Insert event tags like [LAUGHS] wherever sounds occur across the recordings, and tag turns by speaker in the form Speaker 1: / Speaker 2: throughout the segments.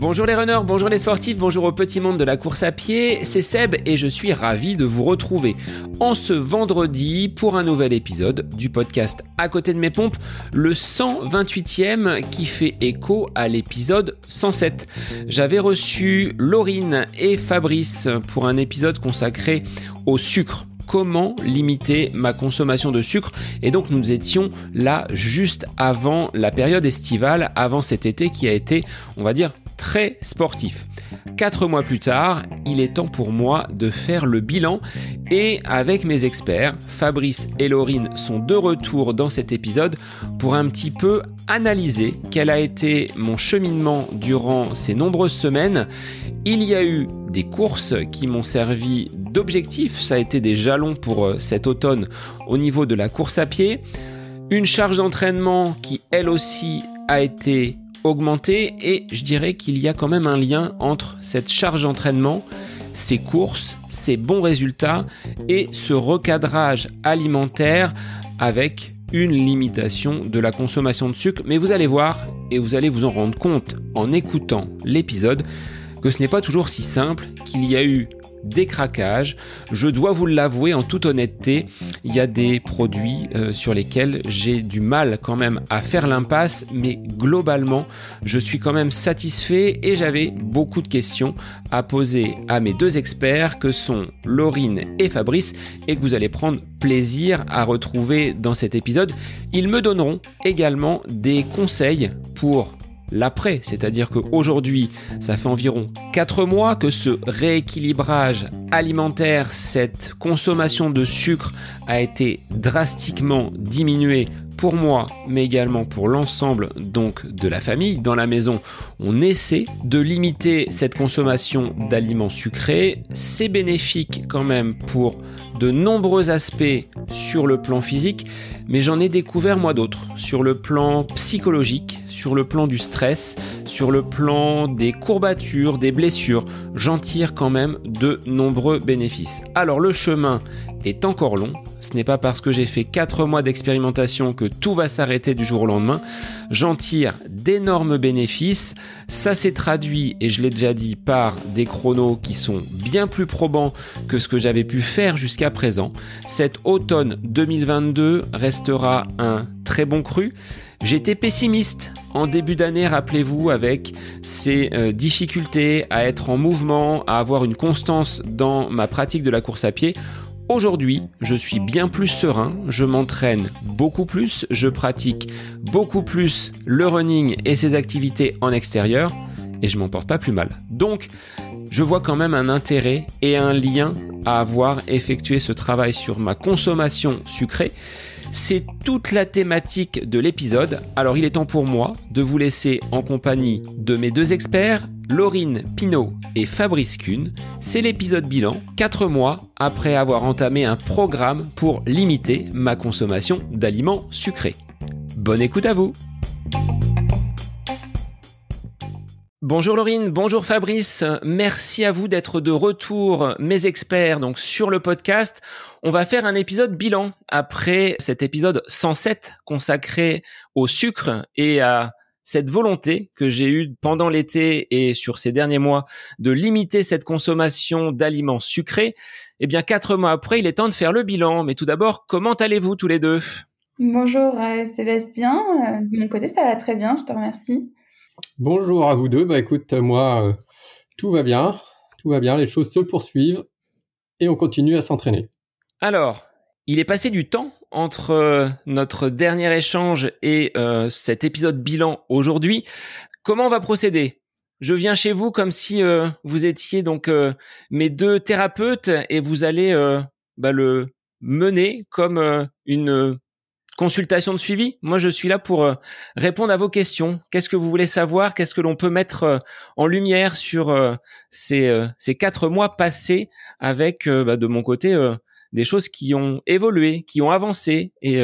Speaker 1: Bonjour les runners, bonjour les sportifs, bonjour au petit monde de la course à pied, c'est Seb et je suis ravi de vous retrouver en ce vendredi pour un nouvel épisode du podcast À côté de mes pompes, le 128e qui fait écho à l'épisode 107. J'avais reçu Laurine et Fabrice pour un épisode consacré au sucre comment limiter ma consommation de sucre. Et donc nous étions là juste avant la période estivale, avant cet été qui a été, on va dire, très sportif. Quatre mois plus tard, il est temps pour moi de faire le bilan et avec mes experts, Fabrice et Laurine sont de retour dans cet épisode pour un petit peu analyser quel a été mon cheminement durant ces nombreuses semaines. Il y a eu des courses qui m'ont servi d'objectif, ça a été des jalons pour euh, cet automne au niveau de la course à pied, une charge d'entraînement qui elle aussi a été augmenter et je dirais qu'il y a quand même un lien entre cette charge d'entraînement, ces courses, ces bons résultats et ce recadrage alimentaire avec une limitation de la consommation de sucre. Mais vous allez voir et vous allez vous en rendre compte en écoutant l'épisode que ce n'est pas toujours si simple, qu'il y a eu des craquages. Je dois vous l'avouer en toute honnêteté, il y a des produits euh, sur lesquels j'ai du mal quand même à faire l'impasse, mais globalement, je suis quand même satisfait et j'avais beaucoup de questions à poser à mes deux experts que sont Laurine et Fabrice et que vous allez prendre plaisir à retrouver dans cet épisode. Ils me donneront également des conseils pour l'après, c'est-à-dire qu'aujourd'hui, ça fait environ 4 mois que ce rééquilibrage alimentaire, cette consommation de sucre a été drastiquement diminuée pour moi, mais également pour l'ensemble donc de la famille. Dans la maison, on essaie de limiter cette consommation d'aliments sucrés. C'est bénéfique quand même pour de nombreux aspects sur le plan physique, mais j'en ai découvert moi d'autres sur le plan psychologique, sur le plan du stress, sur le plan des courbatures, des blessures. J'en tire quand même de nombreux bénéfices. Alors le chemin est encore long. Ce n'est pas parce que j'ai fait 4 mois d'expérimentation que tout va s'arrêter du jour au lendemain. J'en tire d'énormes bénéfices. Ça s'est traduit, et je l'ai déjà dit, par des chronos qui sont bien plus probants que ce que j'avais pu faire jusqu'à présent. Cet automne 2022 restera un très bon cru. J'étais pessimiste en début d'année, rappelez-vous, avec ces euh, difficultés à être en mouvement, à avoir une constance dans ma pratique de la course à pied. Aujourd'hui, je suis bien plus serein, je m'entraîne beaucoup plus, je pratique beaucoup plus le running et ses activités en extérieur et je m'en porte pas plus mal. Donc, je vois quand même un intérêt et un lien à avoir effectué ce travail sur ma consommation sucrée c'est toute la thématique de l'épisode. Alors il est temps pour moi de vous laisser en compagnie de mes deux experts, Laurine Pinault et Fabrice Kuhn. C'est l'épisode bilan, 4 mois après avoir entamé un programme pour limiter ma consommation d'aliments sucrés. Bonne écoute à vous Bonjour Laurine, bonjour Fabrice, merci à vous d'être de retour, mes experts, donc sur le podcast. On va faire un épisode bilan après cet épisode 107 consacré au sucre et à cette volonté que j'ai eue pendant l'été et sur ces derniers mois de limiter cette consommation d'aliments sucrés. Eh bien, quatre mois après, il est temps de faire le bilan. Mais tout d'abord, comment allez-vous tous les deux?
Speaker 2: Bonjour euh, Sébastien, euh, de mon côté ça va très bien, je te remercie.
Speaker 3: Bonjour à vous deux. Bah écoute, moi, euh, tout va bien, tout va bien, les choses se poursuivent et on continue à s'entraîner.
Speaker 1: Alors, il est passé du temps entre euh, notre dernier échange et euh, cet épisode bilan aujourd'hui. Comment on va procéder? Je viens chez vous comme si vous étiez donc mes deux thérapeutes et vous allez bah, le mener comme une consultation de suivi. Moi, je suis là pour euh, répondre à vos questions. Qu'est-ce que vous voulez savoir? Qu'est-ce que l'on peut mettre euh, en lumière sur euh, ces, quatre mois passés avec, bah, de mon côté, des choses qui ont évolué, qui ont avancé. Et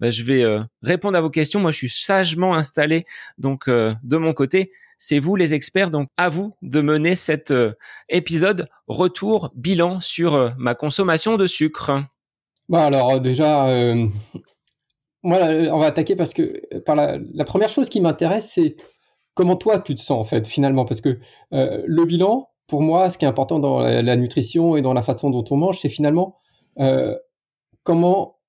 Speaker 1: bah, je vais répondre à vos questions. Moi, je suis sagement installé. Donc, de mon côté, c'est vous les experts. Donc, à vous de mener cet épisode retour bilan sur ma consommation de sucre.
Speaker 3: Bah alors déjà, moi, on va attaquer parce que par la, première chose qui m'intéresse, c'est comment toi tu te sens en fait finalement, parce que le bilan, pour moi, ce qui est important dans la, nutrition et dans la façon dont on mange, c'est finalement comment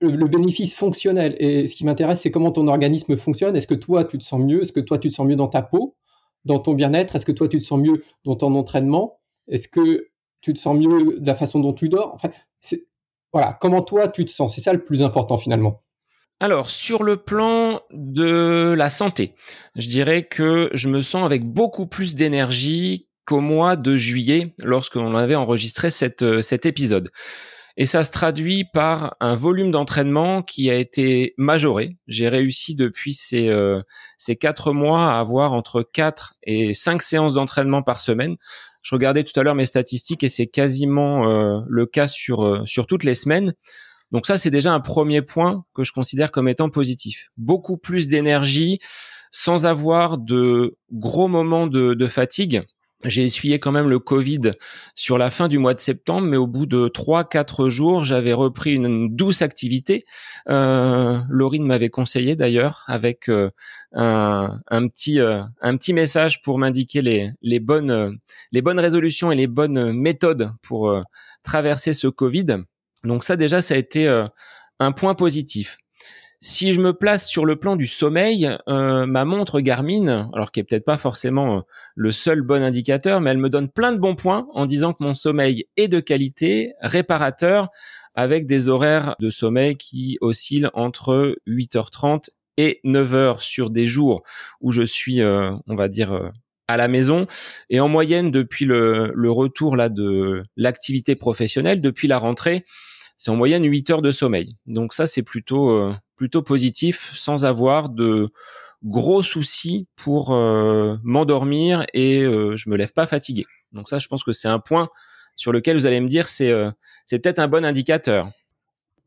Speaker 3: le, bénéfice fonctionnel. Et ce qui m'intéresse, c'est comment ton organisme fonctionne. Est-ce que toi, tu te sens mieux? Est-ce que toi, tu te sens mieux dans ta peau, dans ton bien-être? Est-ce que toi, tu te sens mieux dans ton entraînement? Est-ce que tu te sens mieux de la façon dont tu dors? Enfin, voilà, comment toi, tu te sens? C'est ça le plus important finalement.
Speaker 1: Alors, sur le plan de la santé, je dirais que je me sens avec beaucoup plus d'énergie qu'au mois de juillet, lorsqu'on avait enregistré cette, cet épisode. Et ça se traduit par un volume d'entraînement qui a été majoré. J'ai réussi depuis ces, euh, ces quatre mois à avoir entre quatre et cinq séances d'entraînement par semaine. Je regardais tout à l'heure mes statistiques et c'est quasiment euh, le cas sur, euh, sur toutes les semaines. Donc ça, c'est déjà un premier point que je considère comme étant positif. Beaucoup plus d'énergie sans avoir de gros moments de, fatigue j'ai essuyé quand même le Covid sur la fin du mois de septembre, mais au bout de trois, quatre jours, j'avais repris une, douce activité. Euh, Laurine m'avait conseillé d'ailleurs avec euh, un, un, petit euh, un petit message pour m'indiquer les, les bonnes les bonnes résolutions et les bonnes méthodes pour euh, traverser ce Covid. Donc ça déjà, ça a été un point positif. Si je me place sur le plan du sommeil, euh, ma montre Garmin, alors qui est peut-être pas forcément euh, le seul bon indicateur, mais elle me donne plein de bons points en disant que mon sommeil est de qualité, réparateur, avec des horaires de sommeil qui oscillent entre 8h30 et 9h sur des jours où je suis, euh, on va dire, à la maison. Et en moyenne, depuis le, retour là de l'activité professionnelle, depuis la rentrée, c'est en moyenne 8 heures de sommeil. Donc ça, c'est plutôt euh, plutôt positif, sans avoir de gros soucis pour euh, m'endormir et euh, je me lève pas fatigué. Donc ça, je pense que c'est un point sur lequel vous allez me dire c'est c'est peut-être un bon indicateur.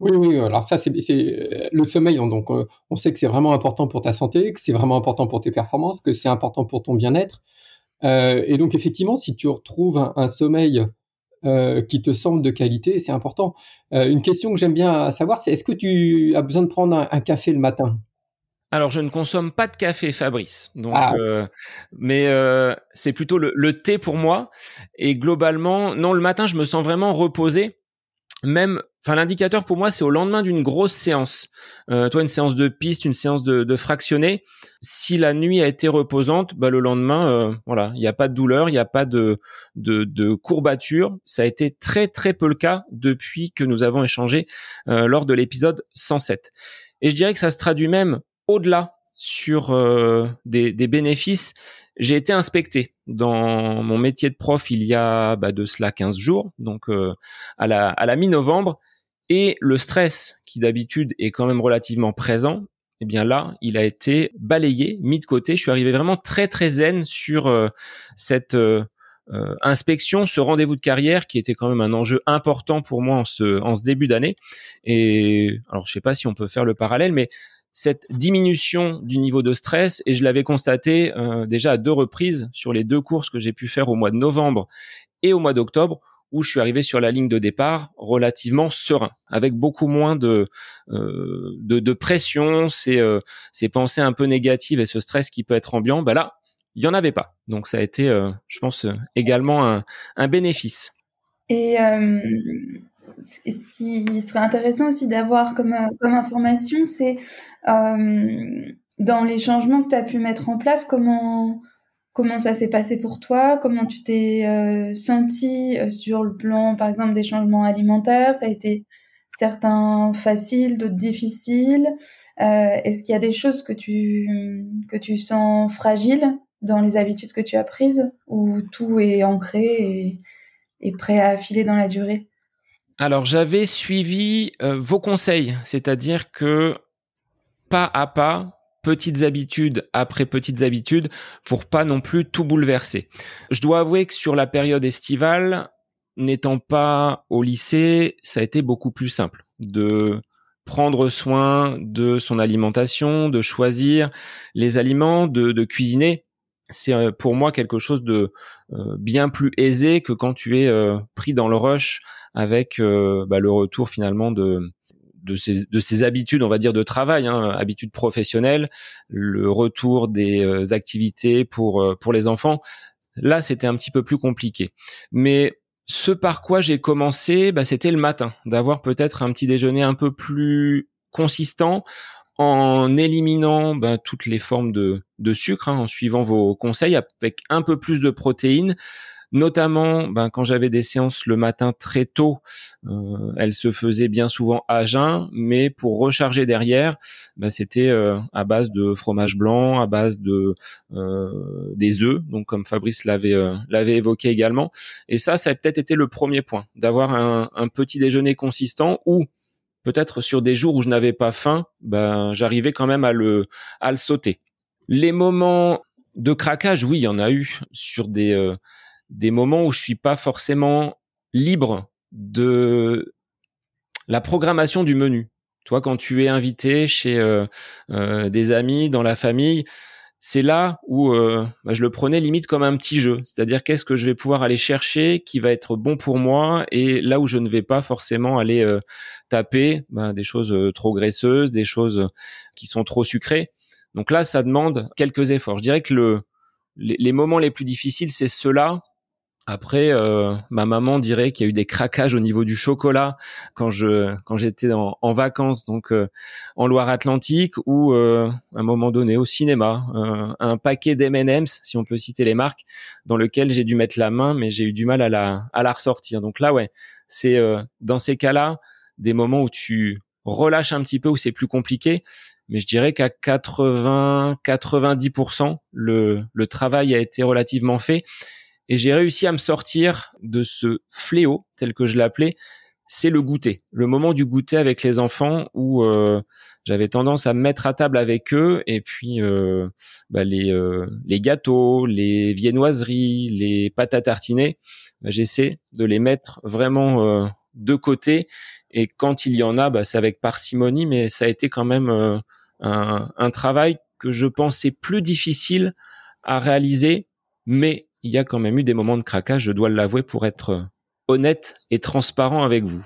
Speaker 3: Oui, oui. Alors ça, c'est le sommeil. Donc, on sait que c'est vraiment important pour ta santé, que c'est vraiment important pour tes performances, que c'est important pour ton bien-être. et donc, effectivement, si tu retrouves un sommeil euh, qui te semble de qualité, c'est important. Euh, une question que j'aime bien savoir, c'est est-ce que tu as besoin de prendre un, café le matin?
Speaker 1: Alors, je ne consomme pas de café, Fabrice. Donc, ah. euh, mais euh, c'est plutôt le, le, thé pour moi. Et globalement, non, le matin, je me sens vraiment reposé même, enfin l'indicateur pour moi c'est au lendemain d'une grosse séance. Euh, toi une séance de piste, une séance de, de fractionné. Si la nuit a été reposante, bah, le lendemain, euh, voilà, il n'y a pas de douleur, il n'y a pas de, de, de courbature. Ça a été très très peu le cas depuis que nous avons échangé euh, lors de l'épisode 107. Et je dirais que ça se traduit même au-delà sur euh, des, des, bénéfices, j'ai été inspecté dans mon métier de prof il y a bah, de cela 15 jours, donc euh, à la, à la mi-novembre, et le stress qui d'habitude est quand même relativement présent, eh bien là, il a été balayé, mis de côté. Je suis arrivé vraiment très très zen sur euh, cette inspection, ce rendez-vous de carrière qui était quand même un enjeu important pour moi en ce, en ce début d'année. Et alors, je sais pas si on peut faire le parallèle, mais cette diminution du niveau de stress et je l'avais constaté euh, déjà à deux reprises sur les deux courses que j'ai pu faire au mois de novembre et au mois d'octobre où je suis arrivé sur la ligne de départ relativement serein, avec beaucoup moins de euh, de, pression, ces, euh, ces pensées un peu négatives et ce stress qui peut être ambiant. Bah là, il y en avait pas. Donc ça a été, je pense, également un, un bénéfice.
Speaker 2: Et ce qui serait intéressant aussi d'avoir comme, euh, comme information, c'est euh, dans les changements que tu as pu mettre en place, comment, comment ça s'est passé pour toi, comment tu t'es euh, senti sur le plan, par exemple, des changements alimentaires, ça a été certains faciles, d'autres difficiles? Est-ce qu'il y a des choses que tu, que tu sens fragiles dans les habitudes que tu as prises, ou tout est ancré et, et prêt à filer dans la durée?
Speaker 1: Alors j'avais suivi euh, vos conseils, c'est-à-dire que pas à pas, petites habitudes après petites habitudes, pour pas non plus tout bouleverser. Je dois avouer que sur la période estivale, n'étant pas au lycée, ça a été beaucoup plus simple de prendre soin de son alimentation, de choisir les aliments, de cuisiner c'est euh, pour moi quelque chose de euh, bien plus aisé que quand tu es euh, pris dans le rush avec bah, le retour finalement de de ses, de ses habitudes, on va dire, de travail, hein, habitudes professionnelles, le retour des activités pour, pour les enfants. Là, c'était un petit peu plus compliqué. Mais ce par quoi j'ai commencé, bah, c'était le matin, d'avoir peut-être un petit déjeuner un peu plus consistant en éliminant bah, toutes les formes de, sucre, hein, en suivant vos conseils, avec un peu plus de protéines, notamment ben, quand j'avais des séances le matin très tôt, euh, elles se faisaient bien souvent à jeun, mais pour recharger derrière, ben, c'était euh, à base de fromage blanc, à base de euh, des œufs, donc comme Fabrice l'avait l'avait évoqué également. Et ça, ça a peut-être été le premier point, d'avoir un, un petit déjeuner consistant où peut-être sur des jours où je n'avais pas faim, ben j'arrivais quand même à le à le sauter. Les moments de craquage, oui, il y en a eu sur des euh, des moments où je suis pas forcément libre de la programmation du menu. Toi, quand tu es invité chez euh, euh, des amis, dans la famille, c'est là où euh, bah, je le prenais limite comme un petit jeu. C'est-à-dire qu'est-ce que je vais pouvoir aller chercher qui va être bon pour moi et là où je ne vais pas forcément aller euh, taper bah, des choses euh, trop graisseuses, des choses qui sont trop sucrées. Donc là, ça demande quelques efforts. Je dirais que le, les, les moments les plus difficiles, c'est ceux-là après, euh, ma maman dirait qu'il y a eu des craquages au niveau du chocolat quand je quand j'étais en, vacances, donc euh, en Loire-Atlantique, ou euh, à un moment donné au cinéma, euh, un paquet d'M&M's, si on peut citer les marques, dans lequel j'ai dû mettre la main, mais j'ai eu du mal à la à la ressortir. Donc là, ouais, c'est euh, dans ces cas-là des moments où tu relâches un petit peu, où c'est plus compliqué. Mais je dirais qu'à 80-90%, le, le travail a été relativement fait et j'ai réussi à me sortir de ce fléau tel que je l'appelais. C'est le goûter, le moment du goûter avec les enfants où euh, j'avais tendance à me mettre à table avec eux et puis euh, bah les, euh, les gâteaux, les viennoiseries, les pâtes à tartiner, bah j'essaie de les mettre vraiment euh, de côté et quand il y en a, bah, c'est avec parcimonie, mais ça a été quand même euh, un, un travail que je pensais plus difficile à réaliser, mais il y a quand même eu des moments de craquage, je dois l'avouer, pour être euh, honnête et transparent avec vous.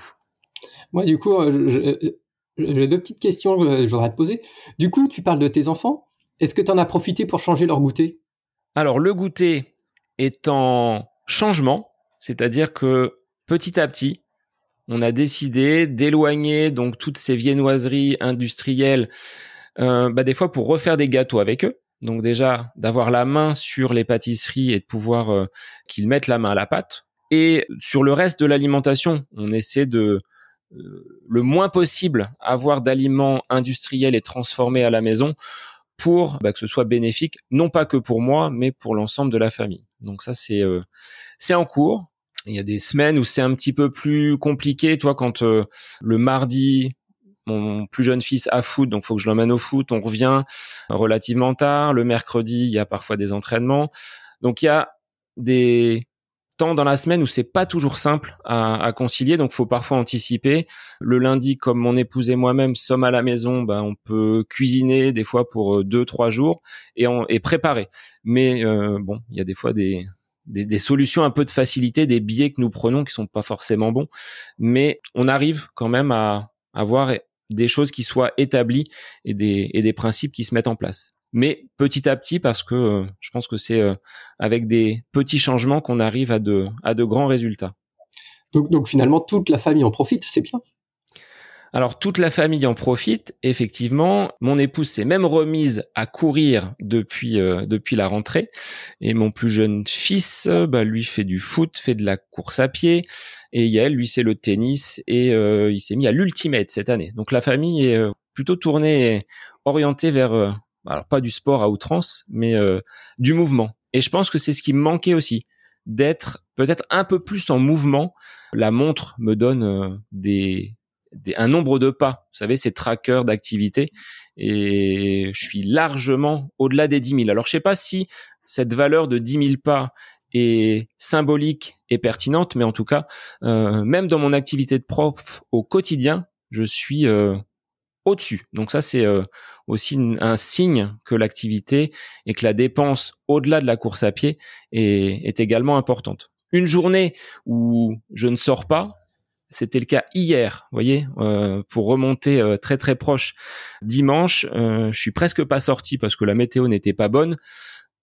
Speaker 3: Moi, du coup, euh, j'ai deux petites questions que je voudrais te poser. Du coup, tu parles de tes enfants. Est-ce que tu en as profité pour changer leur goûter?
Speaker 1: Alors, le goûter est en changement, c'est-à-dire que petit à petit, on a décidé d'éloigner donc toutes ces viennoiseries industrielles, euh, bah, des fois pour refaire des gâteaux avec eux. Donc déjà, d'avoir la main sur les pâtisseries et de pouvoir euh, qu'ils mettent la main à la pâte. Et sur le reste de l'alimentation, on essaie de euh, le moins possible avoir d'aliments industriels et transformés à la maison pour bah, que ce soit bénéfique, non pas que pour moi, mais pour l'ensemble de la famille. Donc ça, c'est euh, c'est en cours. Il y a des semaines où c'est un petit peu plus compliqué. Toi, quand euh, le mardi, mon plus jeune fils a foot, donc faut que je l'emmène au foot. On revient relativement tard. Le mercredi, il y a parfois des entraînements. Donc il y a des temps dans la semaine où c'est pas toujours simple à, à, concilier, donc faut parfois anticiper. Le lundi, comme mon épouse et moi-même sommes à la maison, ben on peut cuisiner des fois pour euh, deux trois jours et, on, et préparer. Mais euh, bon, il y a des fois des, des, des, solutions un peu de facilité, des billets que nous prenons qui sont pas forcément bons, mais on arrive quand même à avoir des choses qui soient établies et des, et des principes qui se mettent en place. Mais petit à petit, parce que euh, je pense que c'est euh, avec des petits changements qu'on arrive à de, à de grands résultats.
Speaker 3: Donc, donc finalement, toute la famille en profite, c'est bien.
Speaker 1: Alors toute la famille en profite, effectivement. Mon épouse s'est même remise à courir depuis euh, depuis la rentrée, et mon plus jeune fils, bah, lui fait du foot, fait de la course à pied, et Yael, lui c'est le tennis, et euh, il s'est mis à l'ultimate cette année. Donc la famille est euh, plutôt tournée, orientée vers, euh, alors pas du sport à outrance, mais euh, du mouvement. Et je pense que c'est ce qui me manquait aussi d'être peut-être un peu plus en mouvement. La montre me donne des un nombre de pas, vous savez, ces trackers d'activité, et je suis largement au-delà des 10 000. Alors, je sais pas si cette valeur de 10 000 pas est symbolique et pertinente, mais en tout cas, euh, même dans mon activité de prof au quotidien, je suis euh, au-dessus. Donc ça, c'est euh, aussi un signe que l'activité et que la dépense au-delà de la course à pied est également importante. Une journée où je ne sors pas, C'était le cas hier, vous voyez, euh, pour remonter euh, très très proche. Dimanche, euh, je suis presque pas sorti parce que la météo n'était pas bonne.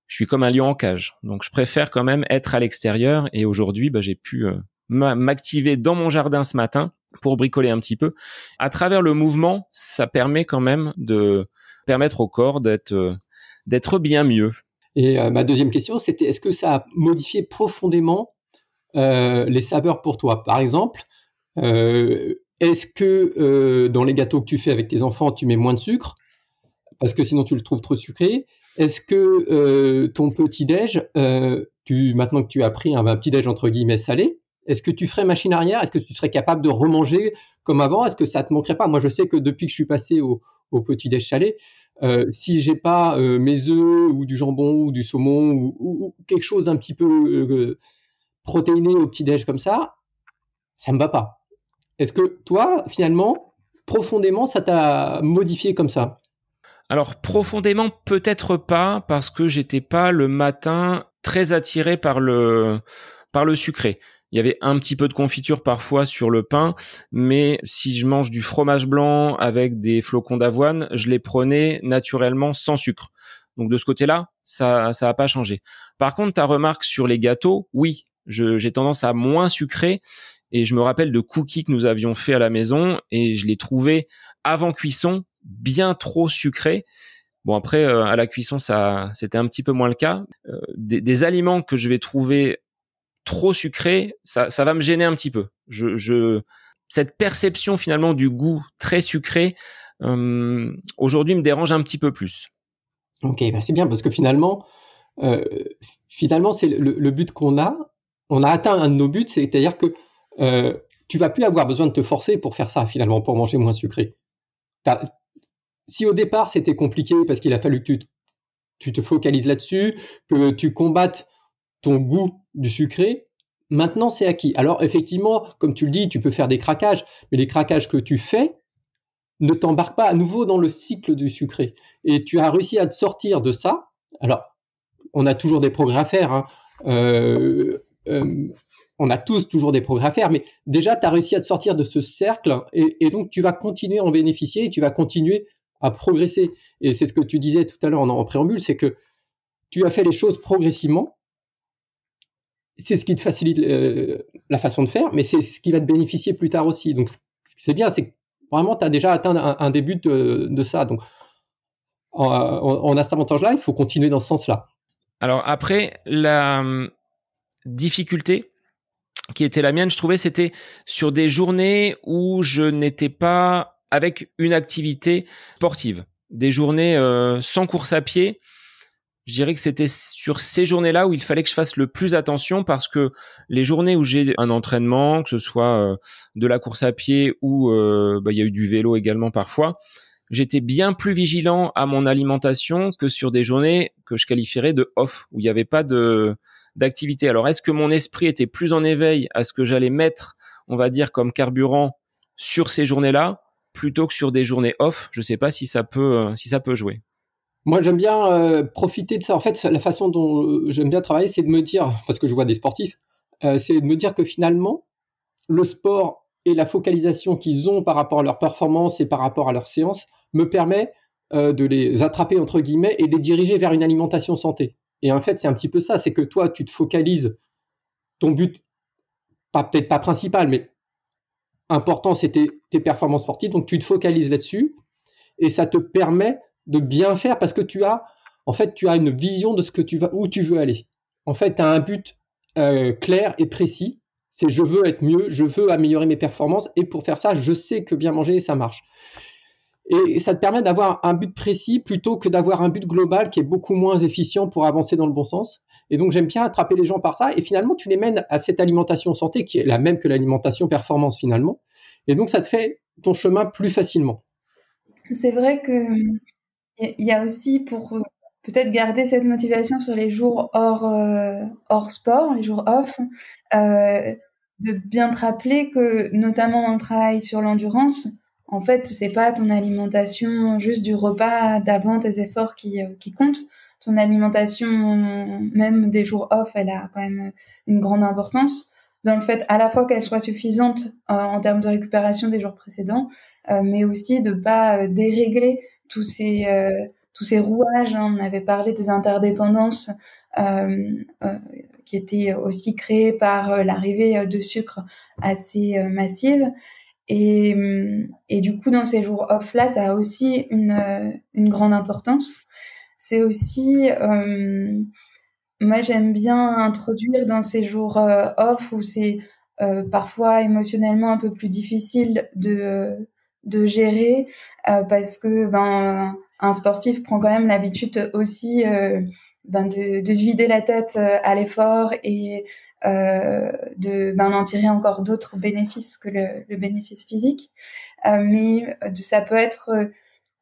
Speaker 1: Je suis comme un lion en cage, donc je préfère quand même être à l'extérieur. Et aujourd'hui, bah, j'ai pu m'activer dans mon jardin ce matin pour bricoler un petit peu. À travers le mouvement, ça permet quand même de permettre au corps d'être bien mieux.
Speaker 3: Et ma deuxième question, c'était est-ce que ça a modifié profondément les saveurs pour toi? Par exemple, euh, est-ce que euh, dans les gâteaux que tu fais avec tes enfants, tu mets moins de sucre? Parce que sinon, tu le trouves trop sucré. Est-ce que euh, ton petit-déj, tu, maintenant que tu as pris un, petit-déj entre guillemets salé, est-ce que tu ferais machine arrière? Est-ce que tu serais capable de remanger comme avant? Est-ce que ça te manquerait pas? Moi, je sais que depuis que je suis passé au, petit-déj salé, euh, si j'ai pas mes œufs ou du jambon ou du saumon ou, quelque chose un petit peu protéiné au petit-déj comme ça, ça me va pas. Est-ce que toi, finalement, profondément, ça t'a modifié comme ça?
Speaker 1: Alors profondément, peut-être pas, parce que j'étais pas le matin très attiré par le par le sucré. Il y avait un petit peu de confiture parfois sur le pain, mais si je mange du fromage blanc avec des flocons d'avoine, je les prenais naturellement sans sucre. Donc de ce côté-là, ça ça pas changé. Par contre, ta remarque sur les gâteaux, oui, j'ai tendance à moins sucrer et je me rappelle de cookies que nous avions fait à la maison et je les trouvais avant cuisson bien trop sucrés. Bon après euh, à la cuisson ça c'était un petit peu moins le cas. Euh, des, aliments que je vais trouver trop sucrés, ça, ça va me gêner un petit peu. Je, je cette perception finalement du goût très sucré euh, aujourd'hui me dérange un petit peu plus.
Speaker 3: Ok, bah c'est bien parce que finalement, finalement c'est le, le, but qu'on a. On a atteint un de nos buts, c'est-à-dire que euh, tu vas plus avoir besoin de te forcer pour faire ça finalement, pour manger moins sucré. Si au départ c'était compliqué parce qu'il a fallu que tu, te focalises là-dessus, que tu combattes ton goût du sucré, maintenant c'est acquis. Alors effectivement, comme tu le dis, tu peux faire des craquages, mais les craquages que tu fais ne t'embarquent pas à nouveau dans le cycle du sucré. Et tu as réussi à te sortir de ça. Alors, on a toujours des progrès à faire. Hein. Euh, euh, on a tous toujours des progrès à faire, mais déjà, tu as réussi à te sortir de ce cercle et, donc tu vas continuer à en bénéficier et tu vas continuer à progresser. Et c'est ce que tu disais tout à l'heure en, préambule, c'est que tu as fait les choses progressivement. C'est ce qui te facilite euh, la façon de faire, mais c'est ce qui va te bénéficier plus tard aussi. Donc, c'est bien, c'est vraiment, tu as déjà atteint un, début de, ça. Donc, on a cet avantage-là, il faut continuer dans ce sens-là.
Speaker 1: Alors après, la hum, difficulté, qui était la mienne, je trouvais, c'était sur des journées où je n'étais pas avec une activité sportive. Des journées euh, sans course à pied. Je dirais que c'était sur ces journées-là où il fallait que je fasse le plus attention parce que les journées où j'ai un entraînement, que ce soit euh, de la course à pied ou euh, bah, il y a eu du vélo également parfois, j'étais bien plus vigilant à mon alimentation que sur des journées que je qualifierais de off, où il n'y avait pas de d'activité. Alors, est-ce que mon esprit était plus en éveil à ce que j'allais mettre, on va dire, comme carburant sur ces journées-là, plutôt que sur des journées off? Je ne sais pas si ça peut, euh, si ça peut jouer.
Speaker 3: Moi, j'aime bien euh, profiter de ça. En fait, la façon dont euh, j'aime bien travailler, c'est de me dire, parce que je vois des sportifs, c'est de me dire que finalement, le sport et la focalisation qu'ils ont par rapport à leur performance et par rapport à leur séance me permet de les attraper entre guillemets et les diriger vers une alimentation santé. Et en fait, c'est un petit peu ça, c'est que toi, tu te focalises, ton but, pas peut-être pas principal, mais important, c'était tes performances sportives, donc tu te focalises là-dessus, et ça te permet de bien faire parce que tu as, en fait, tu as une vision de ce que tu vas, où tu veux aller. En fait, tu as un but euh, clair et précis, c'est je veux être mieux, je veux améliorer mes performances, et pour faire ça, je sais que bien manger, ça marche. Et ça te permet d'avoir un but précis plutôt que d'avoir un but global qui est beaucoup moins efficient pour avancer dans le bon sens. Et donc j'aime bien attraper les gens par ça. Et finalement, tu les mènes à cette alimentation santé qui est la même que l'alimentation performance finalement. Et donc ça te fait ton chemin plus facilement.
Speaker 2: C'est vrai que il y a aussi pour euh, peut-être garder cette motivation sur les jours hors, euh, hors sport, les jours off, euh, de bien te rappeler que notamment le travail sur l'endurance, en fait, c'est pas ton alimentation juste du repas d'avant tes efforts qui, euh, qui comptent. Ton alimentation, même des jours off, elle a quand même une grande importance. dans le fait à la fois qu'elle soit suffisante en termes de récupération des jours précédents, mais aussi de pas dérégler tous ces tous ces rouages. Hein. On avait parlé des interdépendances qui étaient aussi créées par l'arrivée de sucre assez massive. Et, du coup, dans ces jours off-là, ça a aussi une, une grande importance. C'est aussi, euh, moi j'aime bien introduire dans ces jours euh, off où c'est euh, parfois émotionnellement un peu plus difficile de, de gérer parce que ben, un sportif prend quand même l'habitude aussi ben de, de, se vider la tête à l'effort et euh, de ben, d'en tirer encore d'autres bénéfices que le, le bénéfice physique. Euh, mais de, ça peut être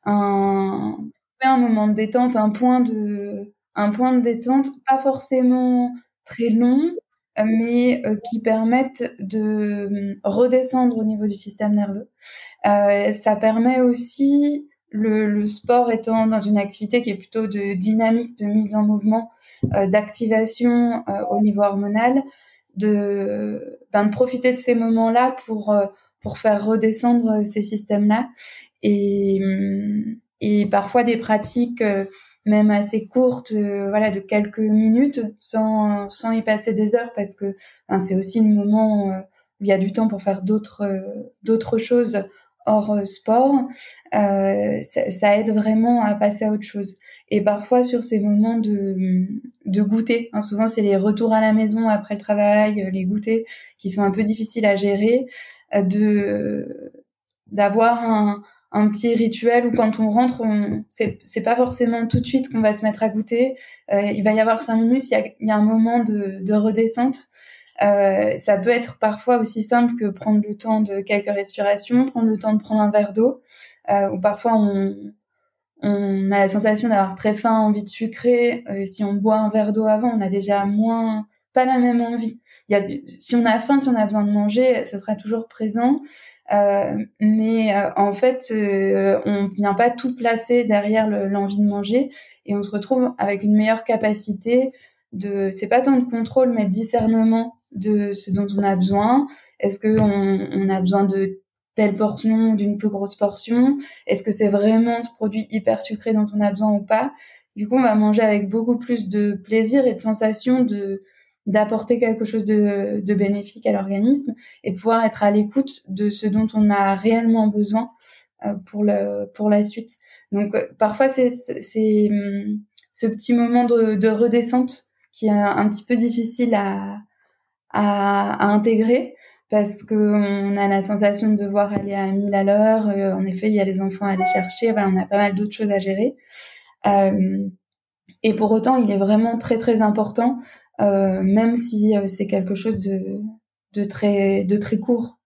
Speaker 2: un, un moment de détente, un point de, un point de détente, pas forcément très long, mais qui permettent de redescendre au niveau du système nerveux. Euh, ça permet aussi, le, le, sport étant dans une activité qui est plutôt de dynamique, de mise en mouvement, euh, d'activation euh, au niveau hormonal, de, ben, de profiter de ces moments-là pour, euh, pour faire redescendre ces systèmes-là. Et, hum, et parfois des pratiques même assez courtes, voilà, de quelques minutes, sans, sans y passer des heures, parce que c'est aussi le moment où il y a du temps pour faire d'autres choses hors euh, sport, euh, ça, ça, aide vraiment à passer à autre chose. Et parfois sur ces moments de, de goûter, hein, souvent c'est les retours à la maison après le travail, euh, les goûters qui sont un peu difficiles à gérer, euh, de d'avoir un, un petit rituel où quand on rentre, on, c'est, c'est pas forcément tout de suite qu'on va se mettre à goûter. Euh, il va y avoir cinq minutes, il y a, y a un moment de, de redescente euh, ça peut être parfois aussi simple que prendre le temps de quelques respirations, prendre le temps de prendre un verre d'eau, euh, ou parfois on, on a la sensation d'avoir très faim, envie de sucrer. Euh, si on boit un verre d'eau avant, on a déjà moins, pas la même envie. Y a, si on a faim, si on a besoin de manger, ça sera toujours présent. Euh, mais euh, en fait, euh, on vient pas tout placer derrière l'envie de manger et on se retrouve avec une meilleure capacité de, c'est pas tant de contrôle, mais de discernement de ce dont on a besoin. Est-ce qu'on on a besoin de telle portion, d'une plus grosse portion? Est-ce que c'est vraiment ce produit hyper sucré dont on a besoin ou pas? Du coup, on va manger avec beaucoup plus de plaisir et de sensation de d'apporter quelque chose de, de bénéfique à l'organisme et de pouvoir être à l'écoute de ce dont on a réellement besoin euh, pour le pour la suite. Donc euh, parfois c'est c'est hum, ce petit moment de, de redescente qui est un petit peu difficile à à, à intégrer parce qu'on a la sensation de devoir aller à 1000 à l'heure. Euh, en effet, il y a les enfants à aller chercher. Voilà, on a pas mal d'autres choses à gérer. Euh, et pour autant, il est vraiment très très important, euh, même si euh, c'est quelque chose de, de, très, de très court.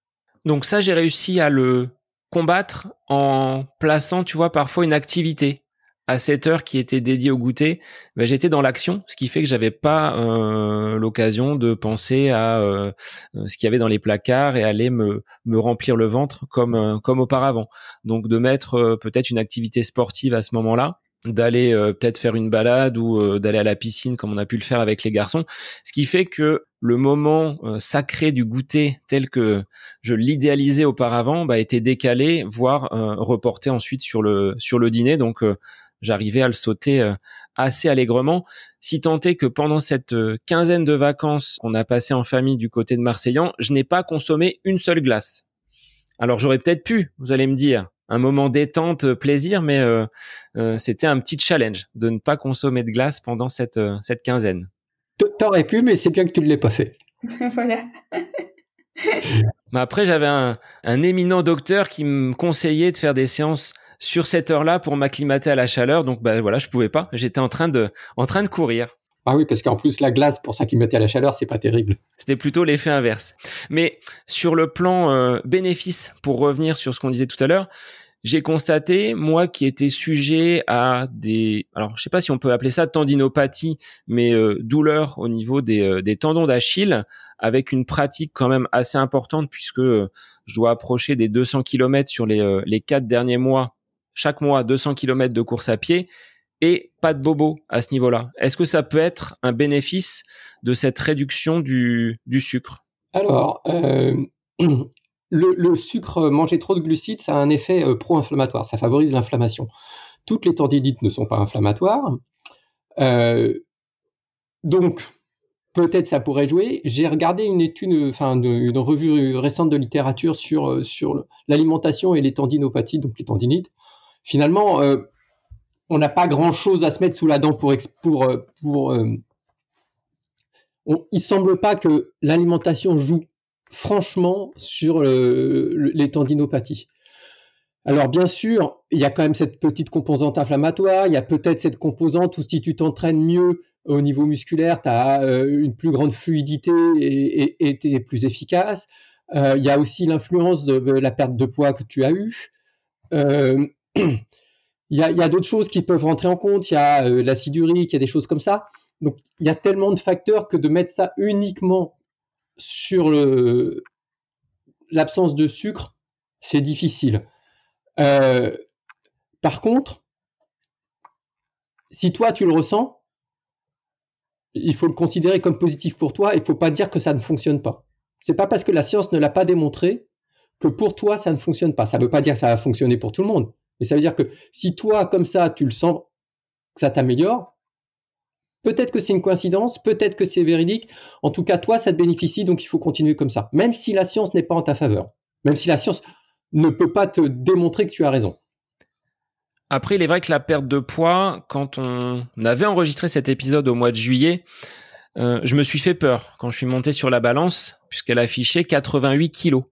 Speaker 1: Donc ça, j'ai réussi à le combattre en plaçant, tu vois, parfois une activité à cette heure qui était dédiée au goûter, ben, j'étais dans l'action, ce qui fait que j'avais pas euh, l'occasion de penser à euh, euh, ce qu'il y avait dans les placards et aller me, me remplir le ventre comme comme auparavant. Donc de mettre peut-être une activité sportive à ce moment-là, d'aller peut-être faire une balade ou d'aller à la piscine comme on a pu le faire avec les garçons, ce qui fait que le moment sacré du goûter tel que je l'idéalisais auparavant bah, était décalé, voire reporté ensuite sur le sur le dîner. Donc j'arrivais à le sauter euh, assez allègrement, si tant est que pendant cette euh, quinzaine de vacances qu'on a passé en famille du côté de Marseillan, je n'ai pas consommé une seule glace. Alors j'aurais peut-être pu, vous allez me dire, un moment détente, euh, plaisir, mais c'était un petit challenge de ne pas consommer de glace pendant cette, cette quinzaine.
Speaker 3: T'aurais pu, mais c'est bien que tu ne l'aies pas fait. [LAUGHS] voilà.
Speaker 1: mais après, j'avais un, un éminent docteur qui me conseillait de faire des séances sur cette heure-là pour m'acclimater à la chaleur. Donc bah voilà, je pouvais pas. J'étais en train de en train de courir.
Speaker 3: Ah oui, parce qu'en plus la glace pour s'acclimater à la chaleur, c'est pas terrible.
Speaker 1: C'était plutôt l'effet inverse. Mais sur le plan euh, bénéfice, pour revenir sur ce qu'on disait tout à l'heure, j'ai constaté, moi qui étais sujet à des, alors je sais pas si on peut appeler ça tendinopathie, mais euh, douleur au niveau des, euh, des tendons d'Achille, avec une pratique quand même assez importante puisque je dois approcher des 200 km sur les, les quatre derniers mois chaque mois 200 km de course à pied et pas de bobo à ce niveau-là. Est-ce que ça peut être un bénéfice de cette réduction du, sucre?
Speaker 3: Alors, [CLEARS THROAT] le, sucre, manger trop de glucides, ça a un effet pro-inflammatoire, ça favorise l'inflammation. Toutes les tendinites ne sont pas inflammatoires. donc, peut-être ça pourrait jouer. J'ai regardé une étude, enfin une revue récente de littérature euh, sur l'alimentation et les tendinopathies, donc les tendinites. Finalement, euh, on n'a pas grand-chose à se mettre sous la dent pour... pour, euh, pour on, il semble pas que l'alimentation joue franchement sur les tendinopathies. Alors bien sûr, il y a quand même cette petite composante inflammatoire, il y a peut-être cette composante où si tu t'entraînes mieux, au niveau musculaire, tu as euh, une plus grande fluidité et tu es plus efficace. Euh, il y a aussi l'influence de, la perte de poids que tu as eue. Euh, il y a, d'autres choses qui peuvent rentrer en compte. Il y a urique, il y a des choses comme ça. Donc, il y a tellement de facteurs que de mettre ça uniquement sur l'absence de sucre, c'est difficile. par contre, si toi tu le ressens, il faut le considérer comme positif pour toi. Il ne faut pas dire que ça ne fonctionne pas. C'est pas parce que la science ne l'a pas démontré que pour toi ça ne fonctionne pas. Ça ne veut pas dire que ça va fonctionner pour tout le monde, mais ça veut dire que si toi comme ça tu le sens que ça t'améliore, peut-être que c'est une coïncidence, peut-être que c'est véridique. En tout cas, toi ça te bénéficie, donc il faut continuer comme ça, même si la science n'est pas en ta faveur, même si la science ne peut pas te démontrer que tu as raison.
Speaker 1: Après, il est vrai que la perte de poids, quand on avait enregistré cet épisode au mois de juillet, euh, je me suis fait peur quand je suis monté sur la balance, puisqu'elle affichait 88 kilos.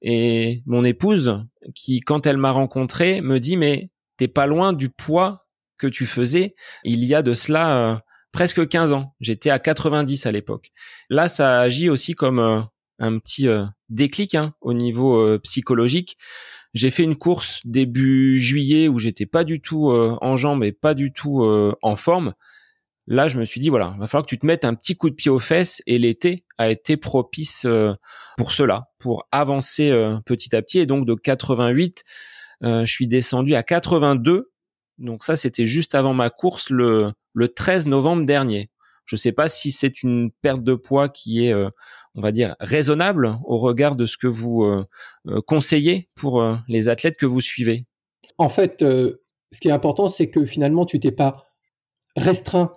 Speaker 1: Et mon épouse, qui, quand elle m'a rencontré, me dit, mais t'es pas loin du poids que tu faisais il y a de cela euh, presque 15 ans. J'étais à 90 à l'époque. Là, ça agit aussi comme euh, un petit déclic hein, au niveau psychologique j'ai fait une course début juillet où j'étais pas du tout en jambes et pas du tout en forme. Là, je me suis dit voilà, il va falloir que tu te mettes un petit coup de pied aux fesses et l'été a été propice euh, pour cela, pour avancer petit à petit et donc de 88, je suis descendu à 82. Donc ça, c'était juste avant ma course le le 13 novembre dernier. Je ne sais pas si c'est une perte de poids qui est, euh, on va dire, raisonnable au regard de ce que vous euh, euh, conseillez pour les athlètes que vous suivez.
Speaker 3: En fait, ce qui est important, c'est que finalement, tu t'es pas restreint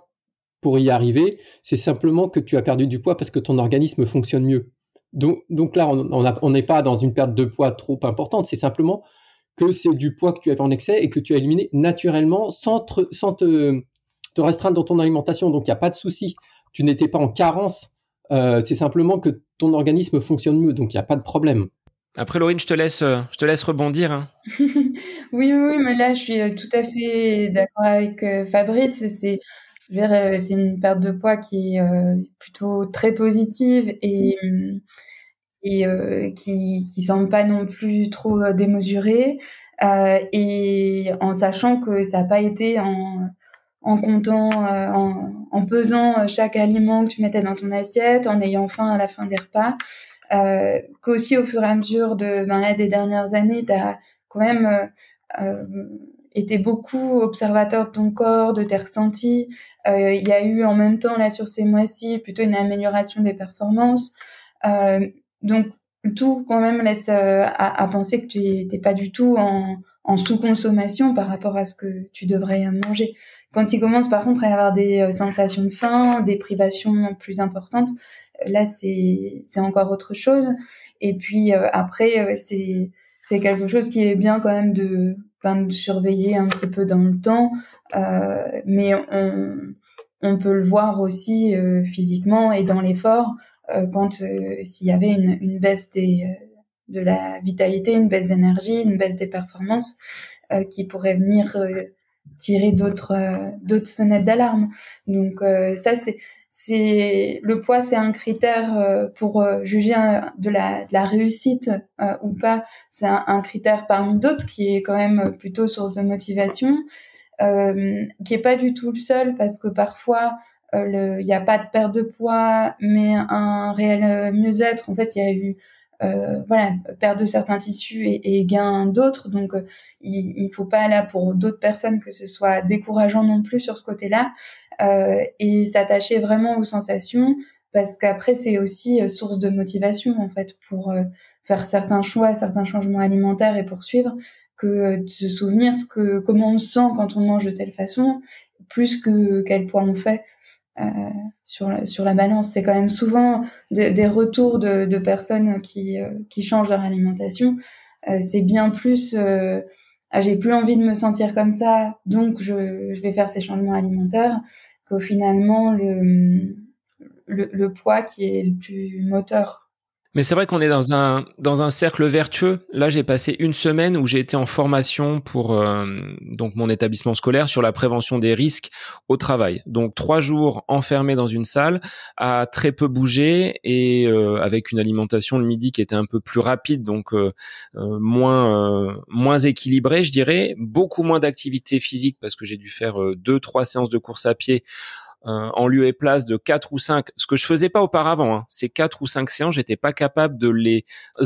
Speaker 3: pour y arriver. C'est simplement que tu as perdu du poids parce que ton organisme fonctionne mieux. Donc, donc là, on n'est pas dans une perte de poids trop importante. C'est simplement que c'est du poids que tu avais en excès et que tu as éliminé naturellement sans, sans te te restreindre dans ton alimentation. Donc, il n'y a pas de souci. Tu n'étais pas en carence. Euh, c'est simplement que ton organisme fonctionne mieux. Donc, il n'y a pas de problème.
Speaker 1: Après, Laurine, je te laisse, euh, je te laisse rebondir. Hein. [LAUGHS]
Speaker 2: oui, oui, mais là, je suis euh, tout à fait d'accord avec Fabrice. C'est, c'est une perte de poids qui est plutôt très positive et, et qui, qui semble pas non plus trop démesurée. et en sachant que ça n'a pas été en en comptant, euh, en, en, pesant euh, chaque aliment que tu mettais dans ton assiette, en ayant faim à la fin des repas. Euh, qu'aussi au fur et à mesure de ben là, des dernières années, tu as quand même euh, euh, été beaucoup observateur de ton corps, de tes ressentis. Il y a eu en même temps, là, sur ces mois-ci, plutôt une amélioration des performances. donc, tout quand même laisse à, à, penser que tu n'es pas du tout en, en sous-consommation par rapport à ce que tu devrais manger. Quand il commence par contre à y avoir des euh, sensations de faim, des privations plus importantes, euh, là c'est encore autre chose. Et puis euh, après c'est quelque chose qui est bien quand même de, ben, de surveiller un petit peu dans le temps, euh, mais on on peut le voir aussi physiquement et dans l'effort quand s'il y avait une, une baisse des de la vitalité, une baisse d'énergie, une baisse des performances qui pourrait venir tirer d'autres euh, d'autres sonnettes d'alarme. Donc euh, ça c'est c'est le poids c'est un critère euh, pour juger de la, de la réussite ou pas. C'est un, critère parmi d'autres qui est quand même plutôt source de motivation, qui est pas du tout le seul parce que parfois il n'y a pas de perte de poids mais un réel mieux-être. En fait, il y a eu euh, voilà, perte de certains tissus et, et gain d'autres. Donc, euh, il, il faut pas là pour d'autres personnes que ce soit décourageant non plus sur ce côté-là euh, et s'attacher vraiment aux sensations. parce qu'après c'est aussi source de motivation en fait pour faire certains choix, certains changements alimentaires et poursuivre que de se souvenir ce que comment on se sent quand on mange de telle façon plus que quel poids on fait euh, sur, la, sur la balance. C'est quand même souvent des retours de, personnes qui, euh, qui changent leur alimentation. Euh, c'est bien plus ah, j'ai plus envie de me sentir comme ça, donc je, je vais faire ces changements alimentaires, qu'au finalement le, le, le, poids qui est le plus moteur
Speaker 1: mais c'est vrai qu'on est dans un dans un cercle vertueux. Là, j'ai passé une semaine où j'ai été en formation pour euh, donc mon établissement scolaire sur la prévention des risques au travail. Donc trois jours enfermés dans une salle, à très peu bouger et euh, avec une alimentation le midi qui était un peu plus rapide, donc euh, moins moins équilibrée, je dirais. Beaucoup moins d'activité physique parce que j'ai dû faire deux trois séances de course à pied en lieu et place de quatre ou cinq, ce que je faisais pas auparavant. Hein. Ces quatre ou cinq séances, j'étais pas capable de les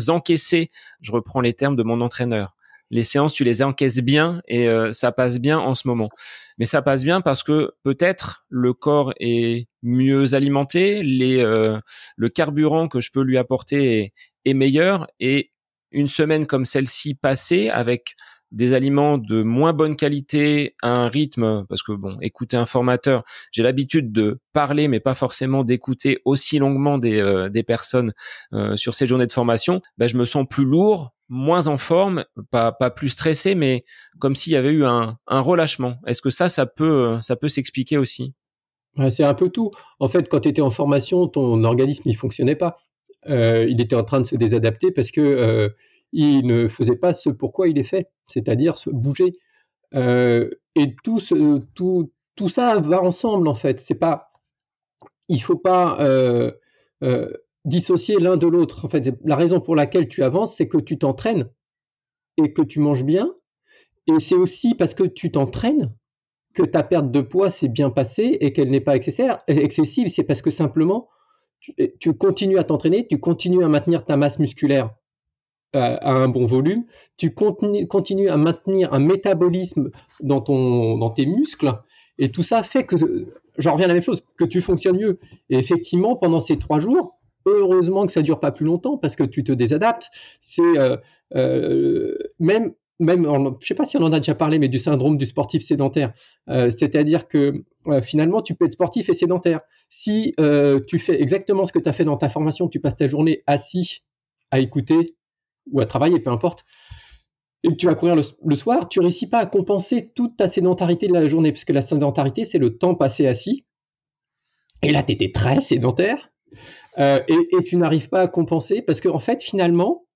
Speaker 1: encaisser. Je reprends les termes de mon entraîneur. Les séances, tu les encaisses bien et euh, ça passe bien en ce moment. Mais ça passe bien parce que peut-être le corps est mieux alimenté, les, euh, le carburant que je peux lui apporter est, est meilleur et une semaine comme celle-ci passée avec des aliments de moins bonne qualité à un rythme, parce que bon, écouter un formateur, j'ai l'habitude de parler, mais pas forcément d'écouter aussi longuement des, euh, des personnes euh, sur ces journées de formation, ben, je me sens plus lourd, moins en forme, pas, pas plus stressé, mais comme s'il y avait eu un, un relâchement. Est-ce que ça, ça peut, euh, ça peut s'expliquer aussi?
Speaker 3: C'est un peu tout. En fait, quand tu étais en formation, ton organisme, il fonctionnait pas. il était en train de se désadapter parce que il ne faisait pas ce pourquoi il est fait, c'est-à-dire bouger. Euh, et tout, ça va ensemble en fait. C'est pas, il faut pas euh, euh, dissocier l'un de l'autre. En fait, la raison pour laquelle tu avances, c'est que tu t'entraînes et que tu manges bien. Et c'est aussi parce que tu t'entraînes que ta perte de poids s'est bien passée et qu'elle n'est pas excessive. C'est parce que simplement, tu continues à t'entraîner, tu continues à maintenir ta masse musculaire à, un bon volume, tu continues, à maintenir un métabolisme dans, ton, dans tes muscles, et tout ça fait que, j'en reviens à la même chose, que tu fonctionnes mieux. Et effectivement, pendant ces trois jours, heureusement que ça dure pas plus longtemps parce que tu te désadaptes. C'est euh, euh, même même, je sais pas si on en a déjà parlé, mais du syndrome du sportif sédentaire. Euh, c'est-à-dire que finalement, tu peux être sportif et sédentaire. Si tu fais exactement ce que tu as fait dans ta formation, tu passes ta journée assis à écouter ou à travailler, peu importe, et tu vas courir le, soir, tu réussis pas à compenser toute ta sédentarité de la journée, puisque la sédentarité, c'est le temps passé assis. Et là, tu étais très sédentaire, euh, et, tu n'arrives pas à compenser, parce qu'en en fait, finalement,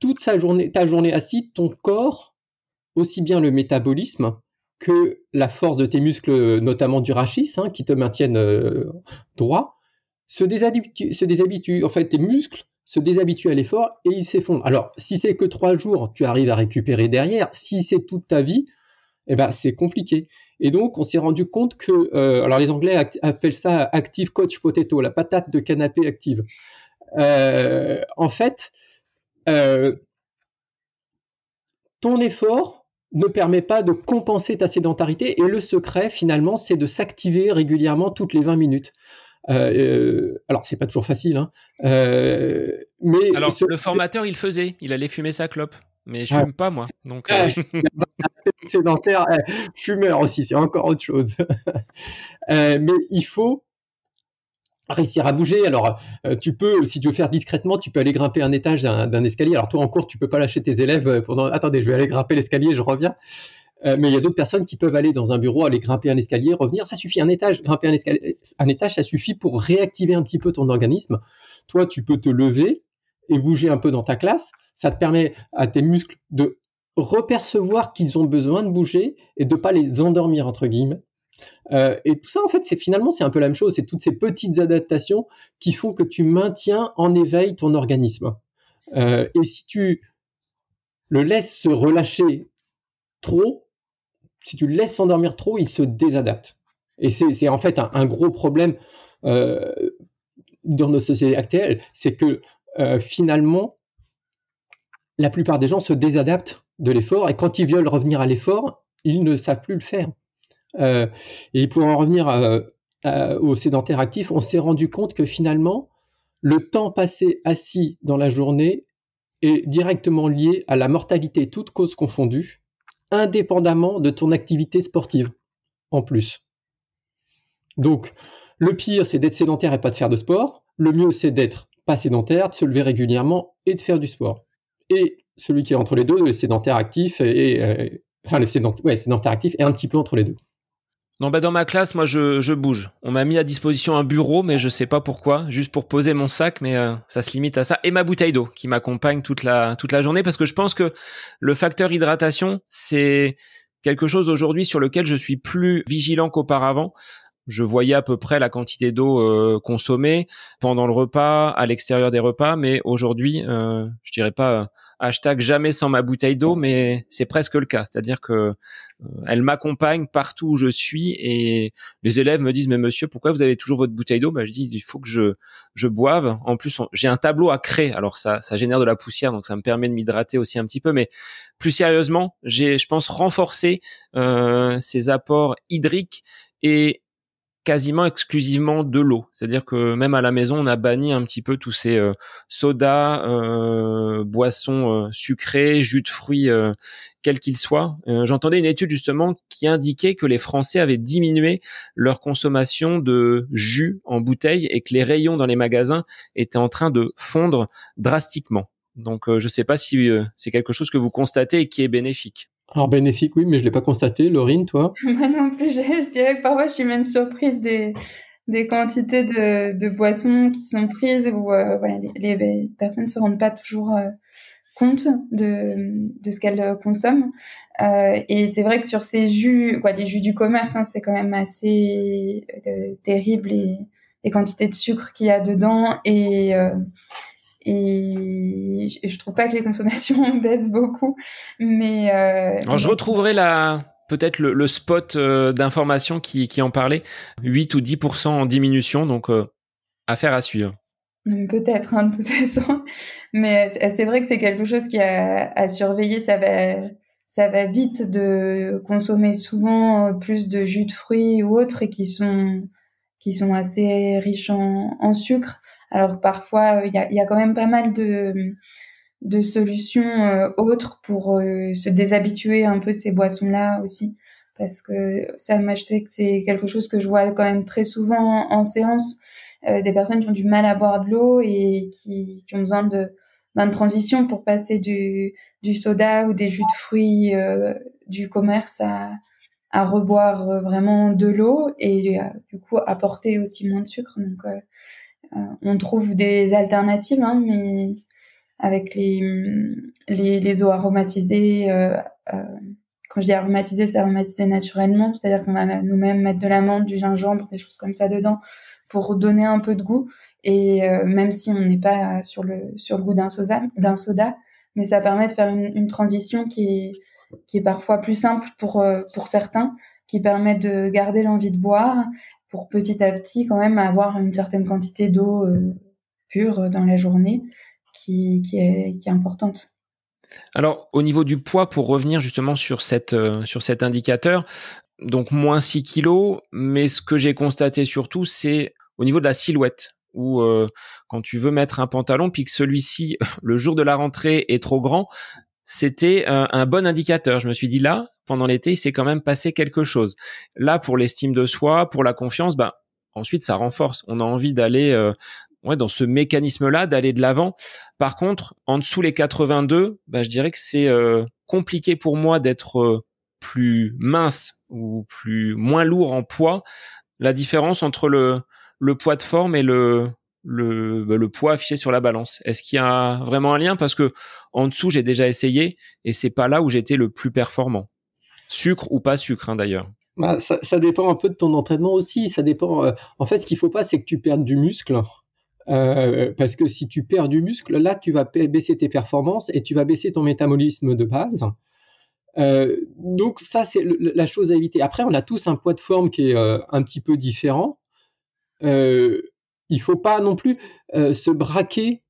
Speaker 3: toute sa journée, ta journée assise, ton corps, aussi bien le métabolisme que la force de tes muscles, notamment du rachis, hein, qui te maintiennent euh, droit, se déshabitue, se déshabitue. En fait, tes muscles se déshabitue à l'effort et il s'effondre. Alors, si c'est que trois jours, tu arrives à récupérer derrière. Si c'est toute ta vie, eh ben, c'est compliqué. Et donc, on s'est rendu compte que, euh, alors les Anglais appellent ça active coach potato, la patate de canapé active. Euh, en fait, euh, ton effort ne permet pas de compenser ta sédentarité et le secret, finalement, c'est de s'activer régulièrement toutes les 20 minutes. Euh, euh, alors, c'est pas toujours facile, hein, euh, mais
Speaker 1: alors le formateur, il faisait, il allait fumer sa clope, mais je fume pas moi, donc.
Speaker 3: sédentaire, [LAUGHS] [LAUGHS] fumeur aussi, c'est encore autre chose. [LAUGHS] mais il faut réussir à bouger. Alors, tu peux, si tu veux faire discrètement, tu peux aller grimper un étage d'un escalier. Alors, toi, en cours, tu peux pas lâcher tes élèves pendant. Attendez, je vais aller grimper l'escalier, je reviens. Euh, mais il y a d'autres personnes qui peuvent aller dans un bureau, aller grimper un escalier, revenir. Ça suffit, un étage, grimper un, escalier, un étage, ça suffit pour réactiver un petit peu ton organisme. Toi, tu peux te lever et bouger un peu dans ta classe. Ça te permet à tes muscles de repercevoir qu'ils ont besoin de bouger et de pas les endormir entre guillemets. Euh, et tout ça, en fait, c'est finalement c'est un peu la même chose. C'est toutes ces petites adaptations qui font que tu maintiens en éveil ton organisme. Euh, et si tu le laisses se relâcher trop, si tu le laisses s'endormir trop, il se désadapte. Et c'est en fait un, gros problème euh, dans nos sociétés actuelles, c'est que euh, finalement, la plupart des gens se désadaptent de l'effort et quand ils veulent revenir à l'effort, ils ne savent plus le faire. Euh, et pour en revenir aux sédentaires actifs, on s'est rendu compte que finalement, le temps passé assis dans la journée est directement lié à la mortalité, toutes causes confondues, indépendamment de ton activité sportive, en plus. Donc, le pire, c'est d'être sédentaire et pas de faire de sport. Le mieux, c'est d'être pas sédentaire, de se lever régulièrement et de faire du sport. Et celui qui est entre les deux, le sédentaire actif, et, euh, enfin le sédentaire actif est un petit peu entre les deux.
Speaker 1: Non, bah dans ma classe, moi, je, bouge. On m'a mis à disposition un bureau, mais je sais pas pourquoi, juste pour poser mon sac, mais euh, ça se limite à ça. Et ma bouteille d'eau qui m'accompagne toute la toute la journée, parce que je pense que le facteur hydratation, c'est quelque chose aujourd'hui sur lequel je suis plus vigilant qu'auparavant je voyais à peu près la quantité d'eau euh, consommée pendant le repas, à l'extérieur des repas, mais aujourd'hui, euh, je dirais pas euh, hashtag jamais sans ma bouteille d'eau, mais c'est presque le cas. C'est-à-dire que euh, elle m'accompagne partout où je suis et les élèves me disent mais monsieur pourquoi vous avez toujours votre bouteille d'eau? Bah, je dis il faut que je je boive. En plus j'ai un tableau à créer, alors ça ça génère de la poussière donc ça me permet de m'hydrater aussi un petit peu, mais plus sérieusement j'ai je pense renforcer ces apports hydriques et quasiment exclusivement de l'eau. C'est-à-dire que même à la maison, on a banni un petit peu tous ces euh, sodas, euh, boissons euh, sucrées, jus de fruits, quels qu'ils soient. J'entendais une étude justement qui indiquait que les Français avaient diminué leur consommation de jus en bouteille et que les rayons dans les magasins étaient en train de fondre drastiquement. Donc je ne sais pas si c'est quelque chose que vous constatez et qui est bénéfique.
Speaker 3: Alors bénéfique, oui, mais je l'ai pas constaté. Laurine, toi? [LAUGHS]
Speaker 2: Moi non plus. Je, dirais que parfois je suis même surprise des, des quantités de, de boissons qui sont prises où euh, voilà, les, personnes ne se rendent pas toujours euh, compte de, de ce qu'elles consomment. Euh, et c'est vrai que sur ces jus, quoi, les jus du commerce, hein, c'est quand même assez terrible les, les quantités de sucre qu'il y a dedans et et je trouve pas que les consommations [LAUGHS] baissent beaucoup, mais.
Speaker 1: Euh, Alors je retrouverai la peut-être le, spot euh, d'information qui, qui en parlait, 8 ou 10% en diminution, donc euh, affaire à suivre.
Speaker 2: Peut-être, hein, de toute [LAUGHS] façon. Mais c'est vrai que c'est quelque chose qui a à surveiller. Ça va, ça va vite de consommer souvent plus de jus de fruits ou autres et qui sont, qui sont assez riches en, en sucre. Alors parfois, euh, il y a, y a, quand même pas mal de, de solutions euh, autres pour euh, se déshabituer un peu de ces boissons-là aussi. Parce que ça, moi, je sais que c'est quelque chose que je vois quand même très souvent en, séance. des personnes qui ont du mal à boire de l'eau et qui, qui, ont besoin de, ben, de transition pour passer du, du soda ou des jus de fruits du commerce à, à reboire vraiment de l'eau et du coup apporter aussi moins de sucre. Donc euh, on trouve des alternatives, hein, mais avec les, les, les eaux aromatisées, euh, euh, quand je dis aromatisé, c'est aromatisé naturellement, c'est-à-dire qu'on va nous-mêmes mettre de la menthe, du gingembre, des choses comme ça dedans pour donner un peu de goût. Et même si on n'est pas sur le sur le goût d'un soda, d'un soda, mais ça permet de faire une, une, transition qui est qui est parfois plus simple pour pour certains, qui permet de garder l'envie de boire pour petit à petit quand même avoir une certaine quantité d'eau euh, pure dans la journée qui, est importante.
Speaker 1: Alors au niveau du poids, pour revenir justement sur, cette, euh, sur cet indicateur, donc moins 6 kilos, mais ce que j'ai constaté surtout, c'est au niveau de la silhouette où euh, quand tu veux mettre un pantalon puis que celui-ci [LAUGHS] le jour de la rentrée est trop grand, c'était un, bon indicateur. Je me suis dit là, pendant l'été, il s'est quand même passé quelque chose. Là, pour l'estime de soi, pour la confiance, bah ensuite ça renforce. On a envie d'aller euh, ouais, dans ce mécanisme-là, d'aller de l'avant. Par contre, en dessous les 82, bah, je dirais que c'est euh, compliqué pour moi d'être euh, plus mince ou plus moins lourd en poids. La différence entre le, le poids de forme et le, le, bah, le poids affiché sur la balance Est-ce qu'il y a vraiment un lien? Parce que en dessous, j'ai déjà essayé et c'est pas là où j'étais le plus performant. Sucre ou pas sucre, hein, d'ailleurs.
Speaker 3: Bah, ça, dépend un peu de ton entraînement aussi. Ça dépend. Euh, en fait, ce qu'il faut pas, c'est que tu perdes du muscle. Euh, parce que si tu perds du muscle, là, tu vas baisser tes performances et tu vas baisser ton métabolisme de base. Euh, donc ça, c'est la chose à éviter. Après, on a tous un poids de forme qui est un petit peu différent. Il faut pas non plus se braquer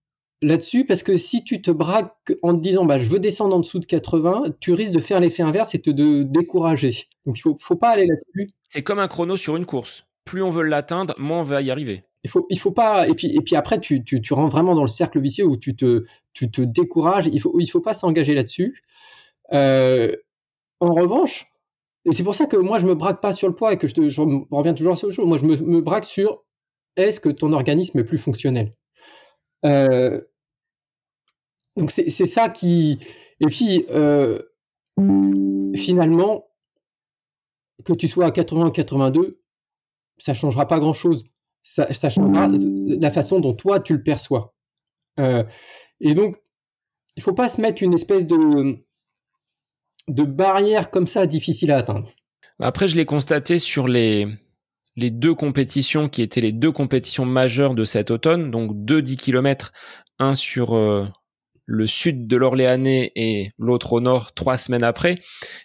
Speaker 3: là-dessus parce que si tu te braques en te disant bah je veux descendre en dessous de 80, tu risques de faire l'effet inverse et te de décourager. Donc il faut faut pas aller là-dessus.
Speaker 1: C'est comme un chrono sur une course. plus on veut l'atteindre, moins on va y arriver.
Speaker 3: Il faut, il faut pas. Et puis, et puis après, tu, tu, tu rentres vraiment dans le cercle vicieux où tu te, tu te décourages. Il faut, il faut pas s'engager là-dessus. Euh, en revanche, et c'est pour ça que moi je me braque pas sur le poids et que je, te, je reviens toujours sur le chose. Moi, je me, me braque sur est-ce que ton organisme est plus fonctionnel? Euh, donc c'est ça qui. Et puis euh, finalement, que tu sois à 80 82, ça changera pas grand-chose. Ça, changera la façon dont toi tu le perçois. Euh, et donc, il faut pas se mettre une espèce de de barrière comme ça difficile à atteindre.
Speaker 1: Après, je l'ai constaté sur les les deux compétitions qui étaient les deux compétitions majeures de cet automne, donc deux 10 km, un sur euh, le sud de l'Orléanais et l'autre au nord trois semaines après.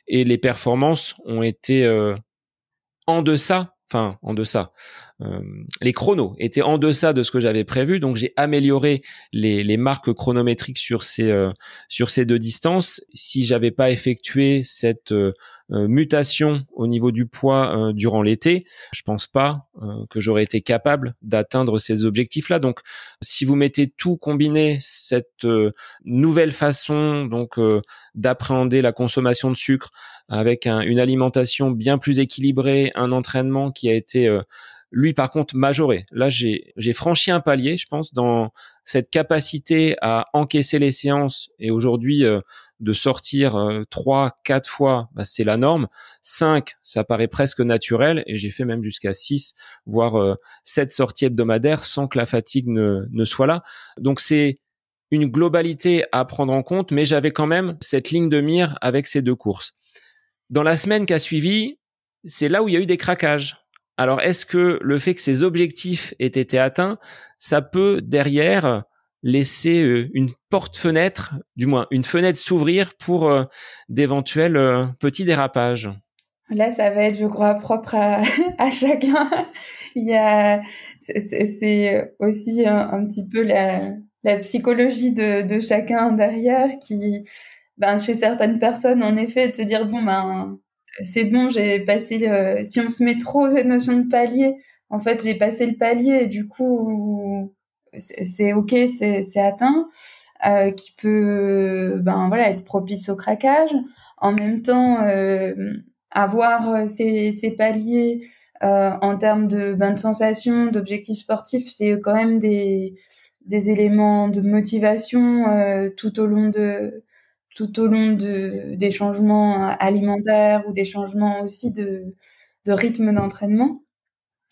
Speaker 1: Et les performances ont été euh, en deçà, enfin en deçà. Euh, les chronos étaient en deçà de ce que j'avais prévu, donc j'ai amélioré les, les, marques chronométriques sur ces euh, sur ces deux distances. Si j'avais pas effectué cette euh, mutation au niveau du poids durant l'été, je pense pas que j'aurais été capable d'atteindre ces objectifs-là. Donc, si vous mettez tout combiné, cette nouvelle façon donc d'appréhender la consommation de sucre avec une alimentation bien plus équilibrée, un entraînement qui a été lui, par contre, majoré. Là, j'ai franchi un palier, je pense, dans cette capacité à encaisser les séances. Et aujourd'hui, euh, de sortir euh, trois, quatre fois, bah, c'est la norme. Cinq, ça paraît presque naturel. Et j'ai fait même jusqu'à six, voire euh, sept sorties hebdomadaires sans que la fatigue ne, ne soit là. Donc c'est une globalité à prendre en compte, mais j'avais quand même cette ligne de mire avec ces deux courses. Dans la semaine qui a suivi, c'est là où il y a eu des craquages alors, est-ce que le fait que ces objectifs aient été atteints, ça peut derrière laisser euh, une porte-fenêtre, du moins une fenêtre s'ouvrir pour euh, d'éventuels euh, petits dérapages?
Speaker 2: Là, ça va être, je crois, propre à, [LAUGHS] chacun. Il y a, c'est aussi un, petit peu la, psychologie de, chacun derrière qui, ben, chez certaines personnes, en effet, de se dire bon ben c'est bon, j'ai passé le... Si on se met trop cette notion de palier, en fait, j'ai passé le palier et du coup, c'est ok, c'est atteint, euh, qui peut, ben voilà, être propice au craquage. En même temps, euh, avoir ces, ces paliers euh, en termes de bonnes sensations, d'objectifs sportifs, c'est quand même des, des éléments de motivation euh, tout au long de tout au long de, des changements alimentaires ou des changements aussi de, de rythme d'entraînement.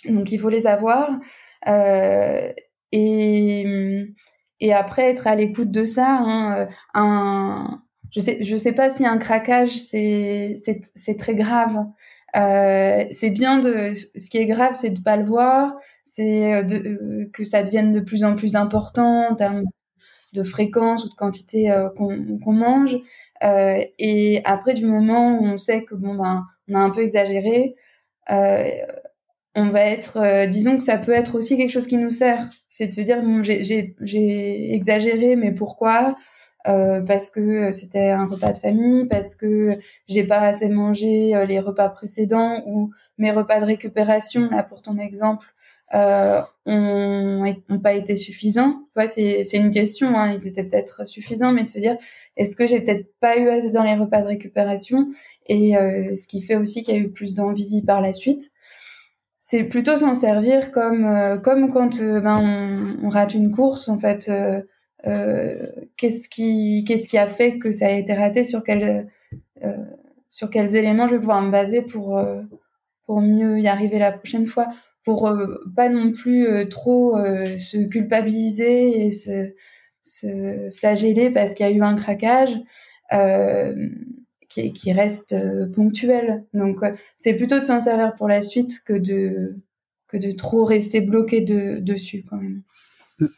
Speaker 2: Donc il faut les avoir. Euh, et, et après être à l'écoute de ça. Hein, un, je sais, je sais pas si un craquage c'est très grave. Euh, c'est bien de ce qui est grave c'est de pas le voir c'est que ça devienne de plus en plus important en termes de fréquence ou de quantité euh, qu'on mange. Euh, et après, du moment où on sait que bon ben on a un peu exagéré, euh, on va être, disons que ça peut être aussi quelque chose qui nous sert. C'est de se dire bon j'ai exagéré, mais pourquoi? Parce que c'était un repas de famille, parce que j'ai pas assez mangé les repas précédents ou mes repas de récupération, là pour ton exemple, euh, ont, pas été suffisants. c'est, c'est une question, hein, ils étaient peut-être suffisants, mais de se dire, est-ce que j'ai peut-être pas eu assez dans les repas de récupération? Et euh, ce qui fait aussi qu'il y a eu plus d'envie par la suite. C'est plutôt s'en servir comme euh, comme quand euh, ben on, on, rate une course en fait. qu'est-ce qui qu'est-ce qui a fait que ça a été raté? Sur quel sur quels éléments je vais pouvoir me baser pour pour mieux y arriver la prochaine fois? Pour euh, pas non plus euh, trop euh, se culpabiliser et se, flageller parce qu'il y a eu un craquage qui, reste ponctuel. Donc c'est plutôt de s'en servir pour la suite que de que de trop rester bloqué de, dessus quand même.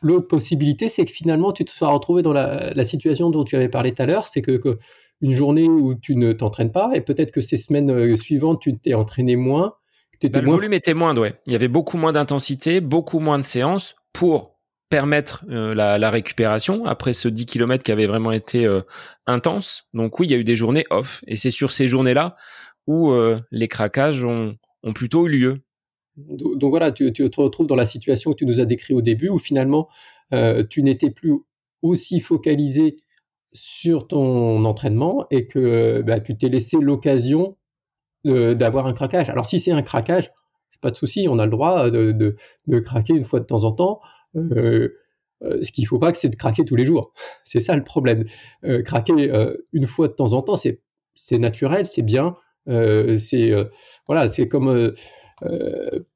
Speaker 3: L'autre possibilité, c'est que finalement, tu te sois retrouvé dans la, situation dont tu avais parlé tout à l'heure, c'est que, que, une journée où tu ne t'entraînes pas, et peut-être que ces semaines suivantes, tu t'es entraîné moins,
Speaker 1: bah, le volume était moindre, ouais. Il y avait beaucoup moins d'intensité, beaucoup moins de séances pour permettre euh, la, récupération après ce 10 km qui avait vraiment été euh, intense. Donc oui, il y a eu des journées off. Et c'est sur ces journées-là où euh, les craquages ont, plutôt eu lieu.
Speaker 3: Donc, voilà, tu, te retrouves dans la situation que tu nous as décrit au début, où finalement, tu n'étais plus aussi focalisé sur ton entraînement et que bah, tu t'es laissé l'occasion d'avoir un craquage. Alors si c'est un craquage, pas de souci, on a le droit de, craquer une fois de temps en temps. Euh, euh, ce qu'il ne faut pas, c'est de craquer tous les jours. [LAUGHS] C'est ça le problème. Euh, craquer une fois de temps en temps, c'est naturel, c'est bien. c'est voilà, c'est comme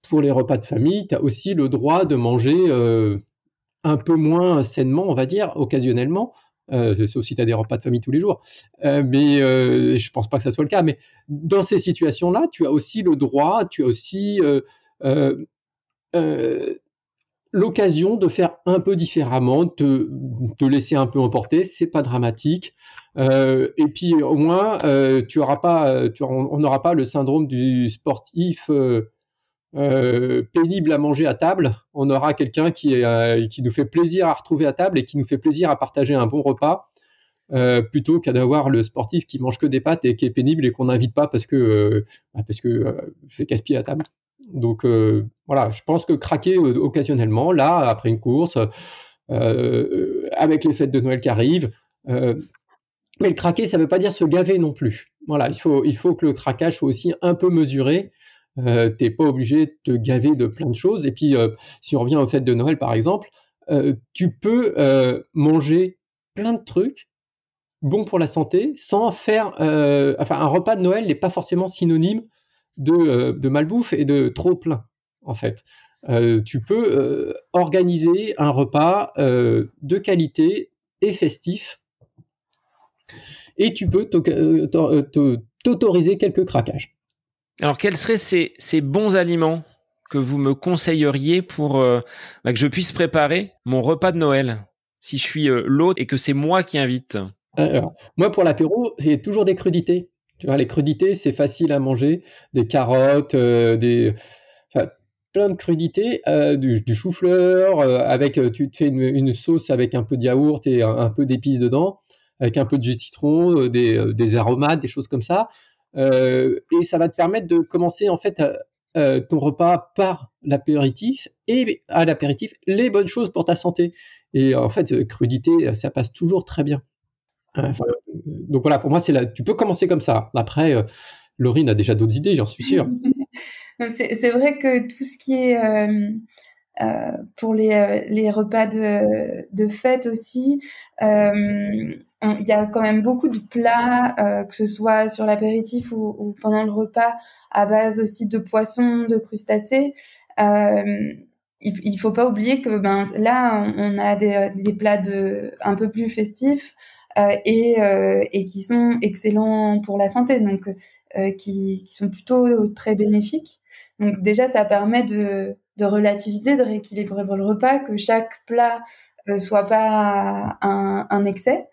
Speaker 3: pour les repas de famille, tu as aussi le droit de manger un peu moins sainement, on va dire, occasionnellement. Euh, sauf si tu as des repas de famille tous les jours. Euh, mais euh, je pense pas que ça soit le cas. Mais dans ces situations-là, tu as aussi le droit, tu as aussi l'occasion de faire un peu différemment, de te laisser un peu emporter, c'est pas dramatique. et puis au moins, tu auras pas, tu, on n'aura pas le syndrome du sportif euh, pénible à manger à table, on aura quelqu'un qui, euh, qui nous fait plaisir à retrouver à table et qui nous fait plaisir à partager un bon repas, euh, plutôt qu'à d'avoir le sportif qui mange que des pâtes et qui est pénible et qu'on n'invite pas parce que bah, parce que fait casse-pied à table. Donc voilà, je pense que craquer occasionnellement, là, après une course, avec les fêtes de Noël qui arrivent, mais le craquer, ça ne veut pas dire se gaver non plus. Voilà, il faut, il faut que le craquage soit aussi un peu mesuré euh, t'es pas obligé de te gaver de plein de choses. Et puis, euh, si on revient aux fêtes de Noël, par exemple, euh, tu peux manger plein de trucs bons pour la santé sans faire. enfin, un repas de Noël n'est pas forcément synonyme de, de malbouffe et de trop plein, en fait. tu peux organiser un repas de qualité et festif et tu peux t'autoriser quelques craquages.
Speaker 1: Alors, quels seraient ces, bons aliments que vous me conseilleriez pour euh, bah, que je puisse préparer mon repas de Noël si je suis euh, l'hôte et que c'est moi qui invite?
Speaker 3: Moi, pour l'apéro, c'est toujours des crudités. Tu les crudités, c'est facile à manger. Des carottes, euh, des... plein de crudités, du, chou-fleur, avec, tu te fais une, sauce avec un peu de yaourt et un, peu d'épices dedans, avec un peu de jus de citron, des aromates, des choses comme ça. Euh, et ça va te permettre de commencer en fait euh, euh, ton repas par l'apéritif et à l'apéritif les bonnes choses pour ta santé. Et en fait, crudité, ça passe toujours très bien. donc voilà, pour moi, c'est là. Tu peux commencer comme ça. Après, Laurine a déjà d'autres idées, j'en suis sûr. [LAUGHS]
Speaker 2: c'est vrai que tout ce qui est pour les, les, repas de, de fête aussi, il y a quand même beaucoup de plats, euh, que ce soit sur l'apéritif ou, pendant le repas, à base aussi de poissons, de crustacés. Euh, il, faut pas oublier que ben là, on, a des, des, plats de un peu plus festifs euh, et, euh, et qui sont excellents pour la santé, donc euh, qui, qui sont plutôt très bénéfiques. Donc déjà, ça permet de, de relativiser, de rééquilibrer le repas, que chaque plat euh, soit pas un, excès.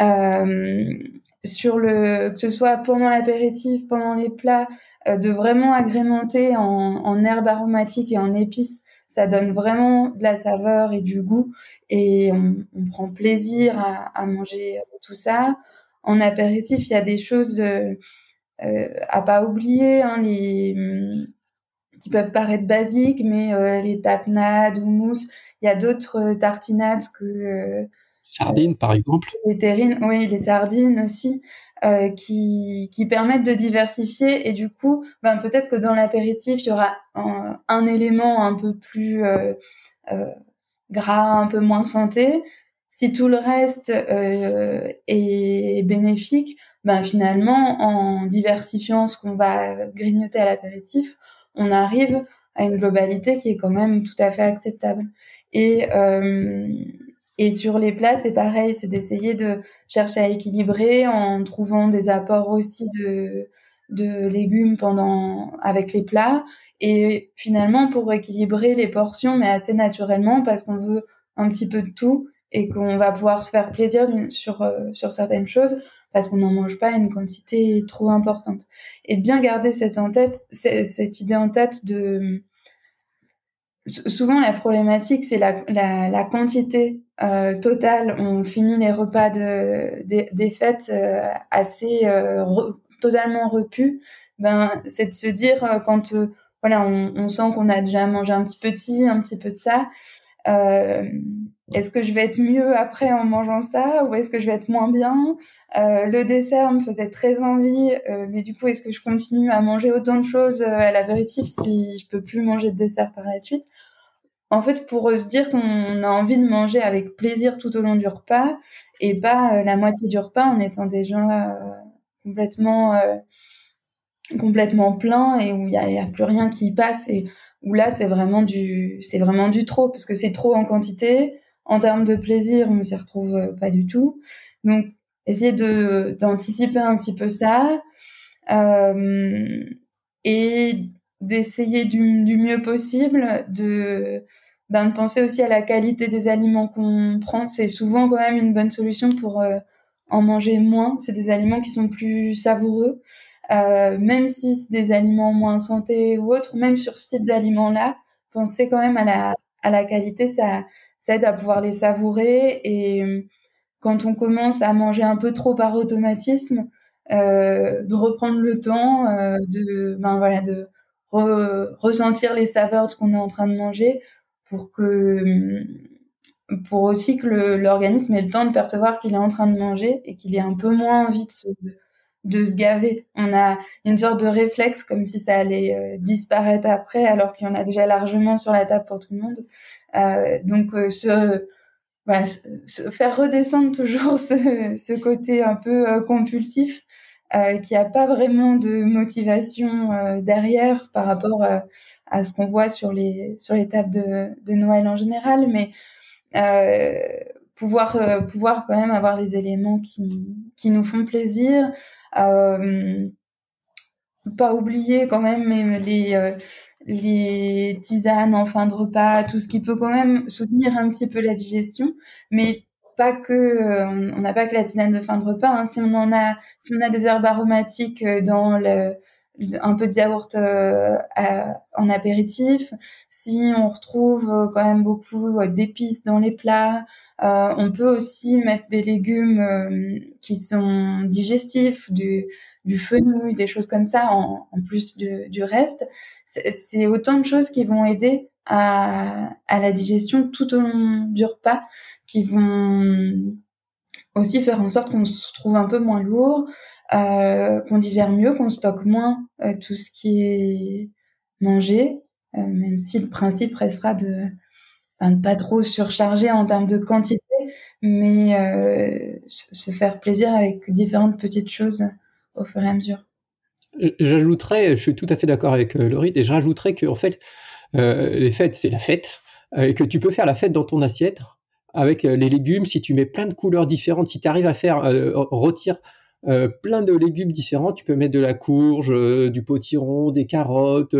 Speaker 2: Euh, sur le que ce soit pendant l'apéritif, pendant les plats, euh, de vraiment agrémenter en, en herbes aromatiques et en épices, ça donne vraiment de la saveur et du goût et on, prend plaisir à, manger tout ça. En apéritif, il y a des choses à pas oublier, hein, les qui peuvent paraître basiques, mais euh, les tapenades ou mousses. Il y a d'autres tartinades que
Speaker 3: Sardines, par exemple.
Speaker 2: Les terrines, oui, les sardines aussi, euh, qui, qui permettent de diversifier. Et du coup, ben, peut-être que dans l'apéritif, il y aura un, élément un peu plus euh, euh, gras, un peu moins santé. Si tout le reste euh, est bénéfique, ben, finalement, en diversifiant ce qu'on va grignoter à l'apéritif, on arrive à une globalité qui est quand même tout à fait acceptable. Et euh, et sur les plats, c'est pareil, c'est d'essayer de chercher à équilibrer en trouvant des apports aussi de, de légumes pendant avec les plats et finalement pour équilibrer les portions mais assez naturellement parce qu'on veut un petit peu de tout et qu'on va pouvoir se faire plaisir sur euh, sur certaines choses parce qu'on n'en mange pas une quantité trop importante et de bien garder cette idée en tête de souvent la problématique c'est la, la, quantité euh, totale. On finit les repas de, des fêtes euh, assez euh, totalement repus. Ben, c'est de se dire quand voilà, on, sent qu'on a déjà mangé un petit peu de ci, un petit peu de ça. Est-ce que je vais être mieux après en mangeant ça ou est-ce que je vais être moins bien? Le dessert me faisait très envie, mais du coup, est-ce que je continue à manger autant de choses à l'apéritif si je peux plus manger de dessert par la suite? En fait, pour se dire qu'on a envie de manger avec plaisir tout au long du repas et pas euh, la moitié du repas en étant déjà euh, complètement euh, complètement plein et où il y a, plus rien qui passe et où là c'est vraiment c'est vraiment du trop parce que c'est trop en quantité en termes de plaisir on s'y retrouve pas du tout. Donc essayer de d'anticiper un petit peu ça et d'essayer du, mieux possible de ben, de penser aussi à la qualité des aliments qu'on prend. C'est souvent quand même une bonne solution pour euh, en manger moins. C'est des aliments qui sont plus savoureux euh, même si c'est des aliments moins santé ou autres même sur ce type d'aliments là penser quand même à la à la qualité ça ça aide à pouvoir les savourer et quand on commence à manger un peu trop par automatisme euh, de reprendre le temps euh, de ben voilà de ressentir les saveurs de ce qu'on est en train de manger pour que pour aussi que l'organisme ait le temps de percevoir qu'il est en train de manger et qu'il ait un peu moins envie de se, de se gaver. On a une sorte de réflexe comme si ça allait euh, disparaître après alors qu'il y en a déjà largement sur la table pour tout le monde. Euh, donc euh, se, faire redescendre toujours [LAUGHS] ce, côté un peu euh, compulsif qui a pas vraiment de motivation derrière par rapport à ce qu'on voit sur les sur les tables de, de Noël en général, mais pouvoir pouvoir quand même avoir les éléments qui qui nous font plaisir. pas oublier quand même les les tisanes en fin de repas, tout ce qui peut quand même soutenir un petit peu la digestion, mais pas que euh, on n'a pas que la tisane de fin de repas. Hein. Si on en a, si on a des herbes aromatiques euh, dans le, un peu de yaourt euh, en apéritif, si on retrouve quand même beaucoup d'épices dans les plats, on peut aussi mettre des légumes qui sont digestifs, du, du fenouil, des choses comme ça en, plus du, reste. C'est autant de choses qui vont aider à, la digestion tout au long du repas qui vont aussi faire en sorte qu'on se trouve un peu moins lourd, euh, qu'on digère mieux, qu'on stocke moins euh, tout ce qui est mangé, euh, même si le principe restera de ne pas trop surcharger en termes de quantité, mais se faire plaisir avec différentes petites choses au fur et à mesure.
Speaker 3: J'ajouterais, je suis tout à fait d'accord avec Laurie, et je rajouterais que en fait, les fêtes, c'est la fête, et que tu peux faire la fête dans ton assiette avec euh, les légumes, si tu mets plein de couleurs différentes, si tu arrives à faire euh, euh, plein de légumes différents, tu peux mettre de la courge, du potiron, des carottes,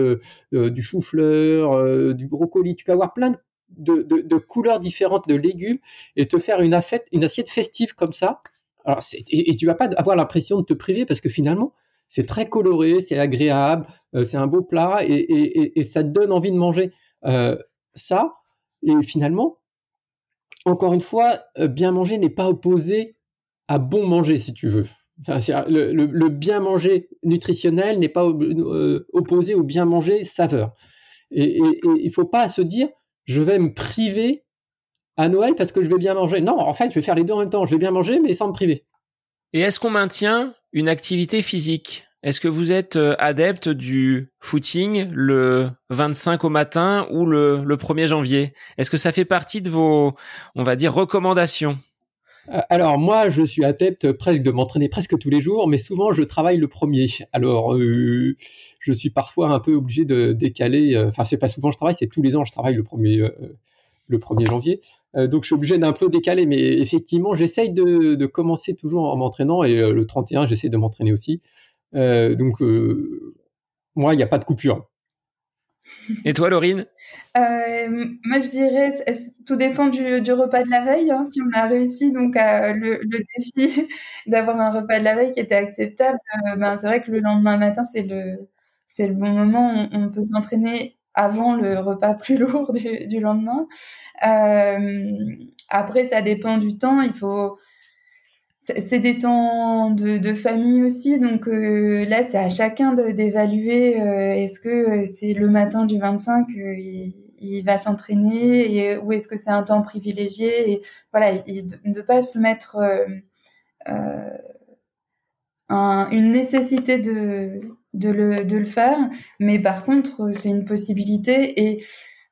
Speaker 3: du chou-fleur, du brocoli, tu peux avoir plein de, couleurs différentes de légumes et te faire une, une assiette festive comme ça. Alors et, et, tu vas pas avoir l'impression de te priver parce que finalement, c'est très coloré, c'est agréable, c'est un beau plat et, ça te donne envie de manger ça. Et finalement, encore une fois, euh, bien manger n'est pas opposé à bon manger, si tu veux. le, bien manger nutritionnel n'est pas euh, opposé au bien manger saveur. Et il ne faut pas se dire, je vais me priver à Noël parce que je vais bien manger. Non, en fait, je vais faire les deux en même temps. Je vais bien manger, mais sans me priver.
Speaker 1: Et est-ce qu'on maintient une activité physique? Est-ce que vous êtes euh, adepte du footing le 25 au matin ou le, 1er janvier? Est-ce que ça fait partie de vos, on va dire, recommandations?
Speaker 3: Euh, alors moi, je suis adepte presque de m'entraîner presque tous les jours, mais souvent je travaille le premier. Alors euh, je suis parfois un peu obligé de décaler. Enfin, c'est pas souvent je travaille, c'est tous les ans je travaille le premier le 1er janvier. Donc je suis obligé d'un peu décaler, mais effectivement j'essaye de, de, commencer toujours en m'entraînant et le 31 j'essaie de m'entraîner aussi. Euh, donc, euh, moi, il n'y a pas de coupure.
Speaker 1: Et toi, Laurine?
Speaker 2: Euh, Moi, je dirais, tout dépend du, repas de la veille. Hein. si on a réussi donc le, défi [LAUGHS] d'avoir un repas de la veille qui était acceptable, ben, c'est vrai que le lendemain matin, c'est le, c'est le bon moment. On, peut s'entraîner avant le repas [LAUGHS] plus lourd du, lendemain. après, ça dépend du temps. Il faut c'est des temps de, famille aussi, donc là c'est à chacun d'évaluer est-ce que c'est le matin du 25 il, va s'entraîner ou est-ce que c'est un temps privilégié et voilà de ne pas se mettre une nécessité de, de, le, de le faire, mais par contre, c'est une possibilité et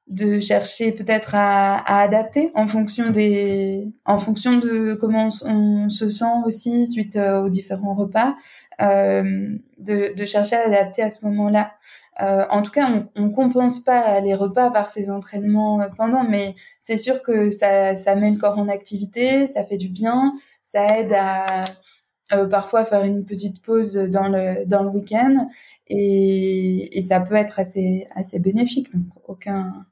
Speaker 2: de chercher peut-être à, à, adapter en fonction des en fonction de comment on, se sent aussi suite euh, aux différents repas euh, de, de, chercher à adapter à ce moment-là. Euh, en tout cas on, on compense pas les repas par ces entraînements euh, pendant mais c'est sûr que ça ça met le corps en activité ça fait du bien ça aide à euh, parfois faire une petite pause dans le, dans le week-end et, ça peut être assez, assez bénéfique. Donc, aucun,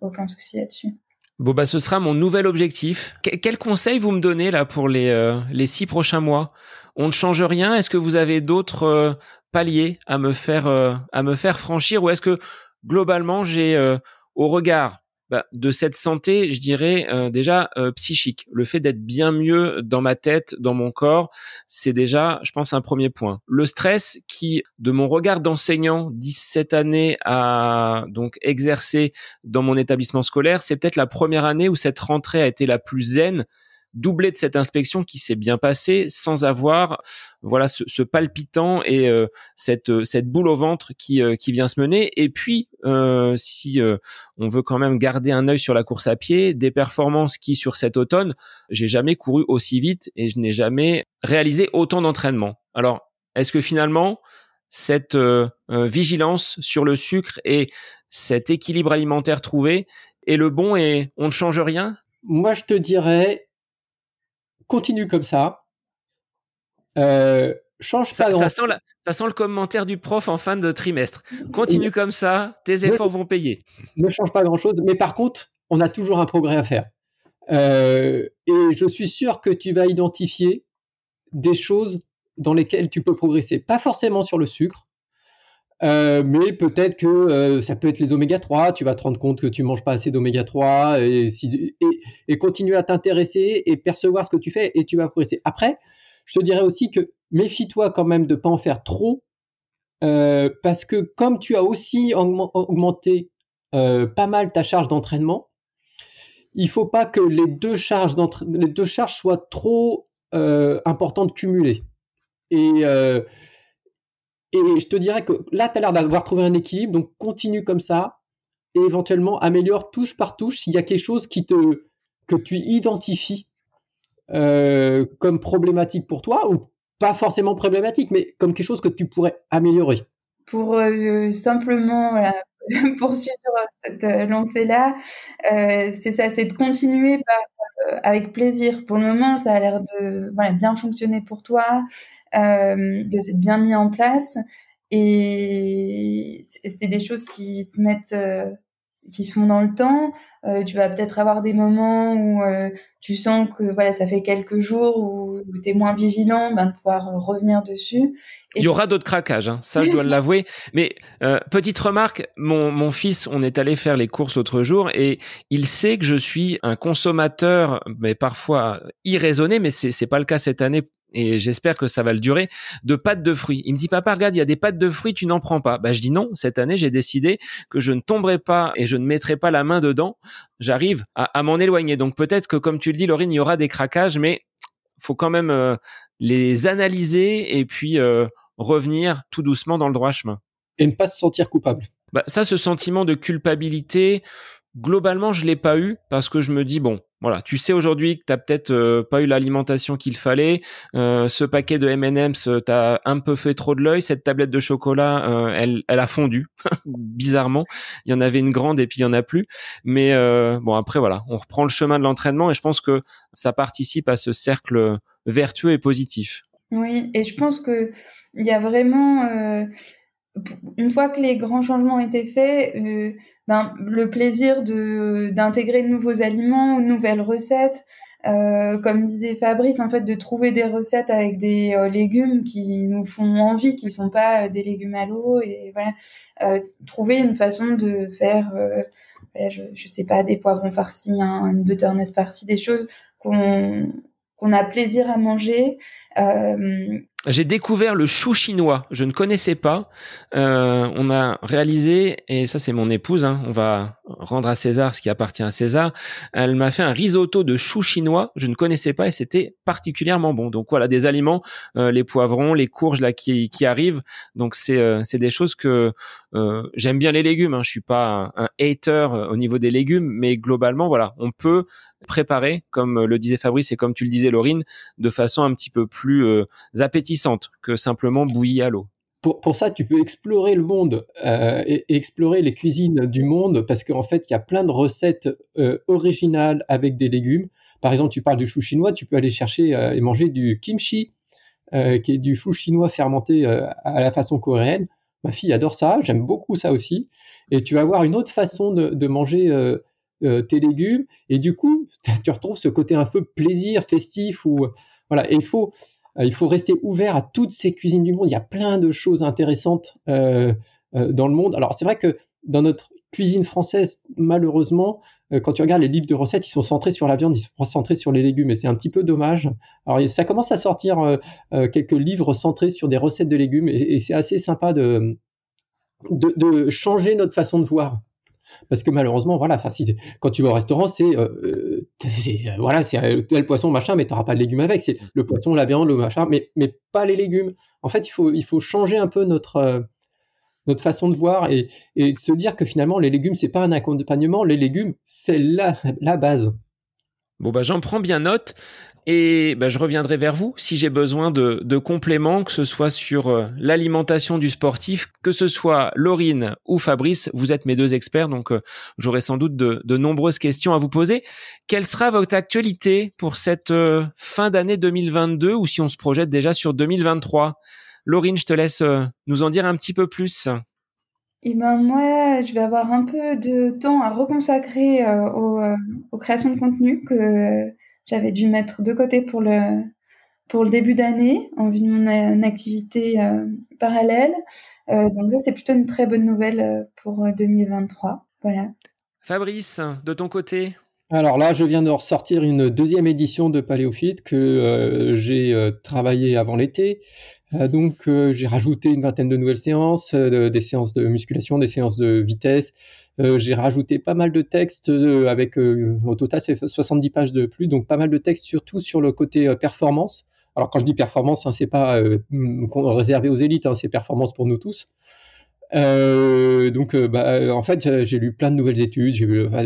Speaker 2: aucun souci là-dessus.
Speaker 1: Bon, bah, ce sera mon nouvel objectif. quel conseil vous me donnez là pour les, euh, les six prochains mois? On ne change rien? Est-ce que vous avez d'autres euh, paliers à me faire, à me faire franchir? Ou est-ce que globalement j'ai au regard bah, de cette santé, je dirais euh, déjà euh, psychique. Le fait d'être bien mieux dans ma tête, dans mon corps, c'est déjà, je pense, un premier point. Le stress qui, de mon regard d'enseignant, 17 années à donc exercer dans mon établissement scolaire, c'est peut-être la première année où cette rentrée a été la plus zen doublé de cette inspection qui s'est bien passée sans avoir voilà ce, palpitant et euh, cette euh, cette boule au ventre qui euh, qui vient se mener. Et puis si on veut quand même garder un œil sur la course à pied des performances qui sur cet automne j'ai jamais couru aussi vite et je n'ai jamais réalisé autant d'entraînement alors est-ce que finalement cette vigilance sur le sucre et cet équilibre alimentaire trouvé est le bon et on ne change rien?
Speaker 3: Moi, je te dirais, continue comme ça. Euh, change
Speaker 1: ça, ça, sent ça sent le commentaire du prof en fin de trimestre. Continue comme ça, tes efforts vont payer.
Speaker 3: Ne change pas grand-chose, mais par contre, on a toujours un progrès à faire. Euh, et je suis sûr que tu vas identifier des choses dans lesquelles tu peux progresser. Pas forcément sur le sucre, euh, mais peut-être que euh, ça peut être les oméga 3, tu vas te rendre compte que tu manges pas assez d'oméga 3 et, si, et, et, continuer à t'intéresser et percevoir ce que tu fais et tu vas progresser. Après, je te dirais aussi que méfie-toi quand même de pas en faire trop euh, parce que comme tu as aussi augmenté euh, pas mal ta charge d'entraînement, il faut pas que les deux charges, les deux charges soient trop euh, importantes cumulées. Et et je te dirais que là, tu as l'air d'avoir trouvé un équilibre, donc continue comme ça et éventuellement améliore touche par touche s'il y a quelque chose que tu identifies euh, comme problématique pour toi ou pas forcément problématique, mais comme quelque chose que tu pourrais améliorer.
Speaker 2: Pour euh, simplement [LAUGHS] poursuivre cette euh, lancée-là, c'est ça, c'est de continuer par, avec plaisir. Pour le moment, ça a l'air de voilà, bien fonctionner pour toi euh, de s'être bien mis en place. Et c'est des choses qui se mettent, euh, qui sont dans le temps. Euh, tu vas peut-être avoir des moments où euh, tu sens que voilà, ça fait quelques jours où, tu es moins vigilant, ben, de pouvoir revenir dessus.
Speaker 1: Il y aura d'autres craquages, hein. ça je dois l'avouer. Mais euh, petite remarque, mon, mon fils, on est allé faire les courses l'autre jour et il sait que je suis un consommateur, mais parfois irraisonné, mais c'est c'est pas le cas cette année et j'espère que ça va le durer, de pâtes de fruits. Il me dit, papa, regarde, il y a des pâtes de fruits, tu n'en prends pas. Bah, je dis non, cette année, j'ai décidé que je ne tomberai pas et je ne mettrai pas la main dedans. J'arrive à, m'en éloigner. Donc peut-être que, comme tu le dis, Laurine, il y aura des craquages, mais faut quand même euh, les analyser et puis euh, revenir tout doucement dans le droit chemin.
Speaker 3: Et ne pas se sentir coupable.
Speaker 1: Bah, ça, ce sentiment de culpabilité, globalement, je l'ai pas eu parce que je me dis bon, voilà, tu sais aujourd'hui que t'as peut-être euh, pas eu l'alimentation qu'il fallait. Euh, ce paquet de M&M's, euh, t'as un peu fait trop de l'œil. Cette tablette de chocolat, euh, elle, elle a fondu [LAUGHS] bizarrement. Il y en avait une grande et puis il y en a plus. Mais bon, après voilà, on reprend le chemin de l'entraînement et je pense que ça participe à ce cercle vertueux et positif.
Speaker 2: Oui, et je pense que il y a vraiment une fois que les grands changements ont été faits, euh, ben, le plaisir de d'intégrer de nouveaux aliments, de nouvelles recettes, euh, comme disait Fabrice, en fait, de trouver des recettes avec des euh, légumes qui nous font envie, qui sont pas des légumes à l'eau, et voilà, trouver une façon de faire, je, je sais pas, des poivrons farcis, hein, une butternut farcie, des choses qu'on qu'on a plaisir à manger. Euh,
Speaker 1: j'ai découvert le chou chinois. Je ne connaissais pas. Euh, on a réalisé, et ça c'est mon épouse, hein, on va rendre à César ce qui appartient à César. Elle m'a fait un risotto de chou chinois. Je ne connaissais pas et c'était particulièrement bon. Donc voilà, des aliments, euh, les poivrons, les courges là qui, qui arrivent. Donc c'est euh, c'est des choses que euh, j'aime bien les légumes. Hein. Je suis pas un, hater au niveau des légumes, mais globalement voilà, on peut préparer, comme le disait Fabrice et comme tu le disais Laurine, de façon un petit peu plus que simplement bouillie à l'eau.
Speaker 3: Pour, ça, tu peux explorer le monde euh, et, explorer les cuisines du monde parce qu'en fait, il y a plein de recettes euh, originales avec des légumes. Par exemple, tu parles du chou chinois, tu peux aller chercher euh, et manger du kimchi, qui est du chou chinois fermenté à la façon coréenne. Ma fille adore ça, j'aime beaucoup ça aussi. Et tu vas avoir une autre façon de, manger tes légumes. Et du coup, [LAUGHS] tu retrouves ce côté un peu plaisir festif. Ou, voilà. Il faut, il faut rester ouvert à toutes ces cuisines du monde. Il y a plein de choses intéressantes euh, euh, dans le monde. Alors c'est vrai que dans notre cuisine française, malheureusement, quand tu regardes les livres de recettes, ils sont centrés sur la viande, ils sont centrés sur les légumes, et c'est un petit peu dommage. Alors ça commence à sortir quelques livres centrés sur des recettes de légumes, et, c'est assez sympa de, de, changer notre façon de voir parce que malheureusement voilà si, quand tu vas au restaurant c'est euh, euh voilà c'est euh, tel poisson machin mais tu n'auras pas de légumes avec. C'est le poisson la viande le machin mais mais pas les légumes. En fait il faut il faut changer un peu notre euh, notre façon de voir et, et de se dire que finalement les légumes c'est pas un accompagnement. Les légumes c'est la la base.
Speaker 1: Bon bah j'en prends bien note. Et ben, je reviendrai vers vous si j'ai besoin de, de, compléments, que ce soit sur euh, l'alimentation du sportif, que ce soit Laurine ou Fabrice. Vous êtes mes deux experts, donc euh, j'aurai sans doute de, de, nombreuses questions à vous poser. Quelle sera votre actualité pour cette euh, fin d'année 2022 ou si on se projette déjà sur 2023 Laurine, je te laisse nous en dire un petit peu plus.
Speaker 2: Et eh ben moi, je vais avoir un peu de temps à reconsacrer aux, aux, créations de contenu que j'avais dû mettre de côté pour le, pour le début d'année en vue de mon euh, activité euh, parallèle. Euh, donc ça, c'est plutôt une très bonne nouvelle pour 2023. Voilà.
Speaker 1: Fabrice, de ton côté?
Speaker 3: Alors là, je viens de ressortir une deuxième édition de Paléophyte que j'ai travaillé avant l'été. donc j'ai rajouté une vingtaine de nouvelles séances, des séances de musculation, des séances de vitesse, euh, j'ai rajouté pas mal de textes euh, avec euh, au total c'est 70 pages de plus, donc pas mal de textes surtout sur le côté performance. Alors quand je dis performance, hein, c'est pas réservé aux élites, hein, c'est performance pour nous tous. donc, bah, en fait, j'ai lu plein de nouvelles études.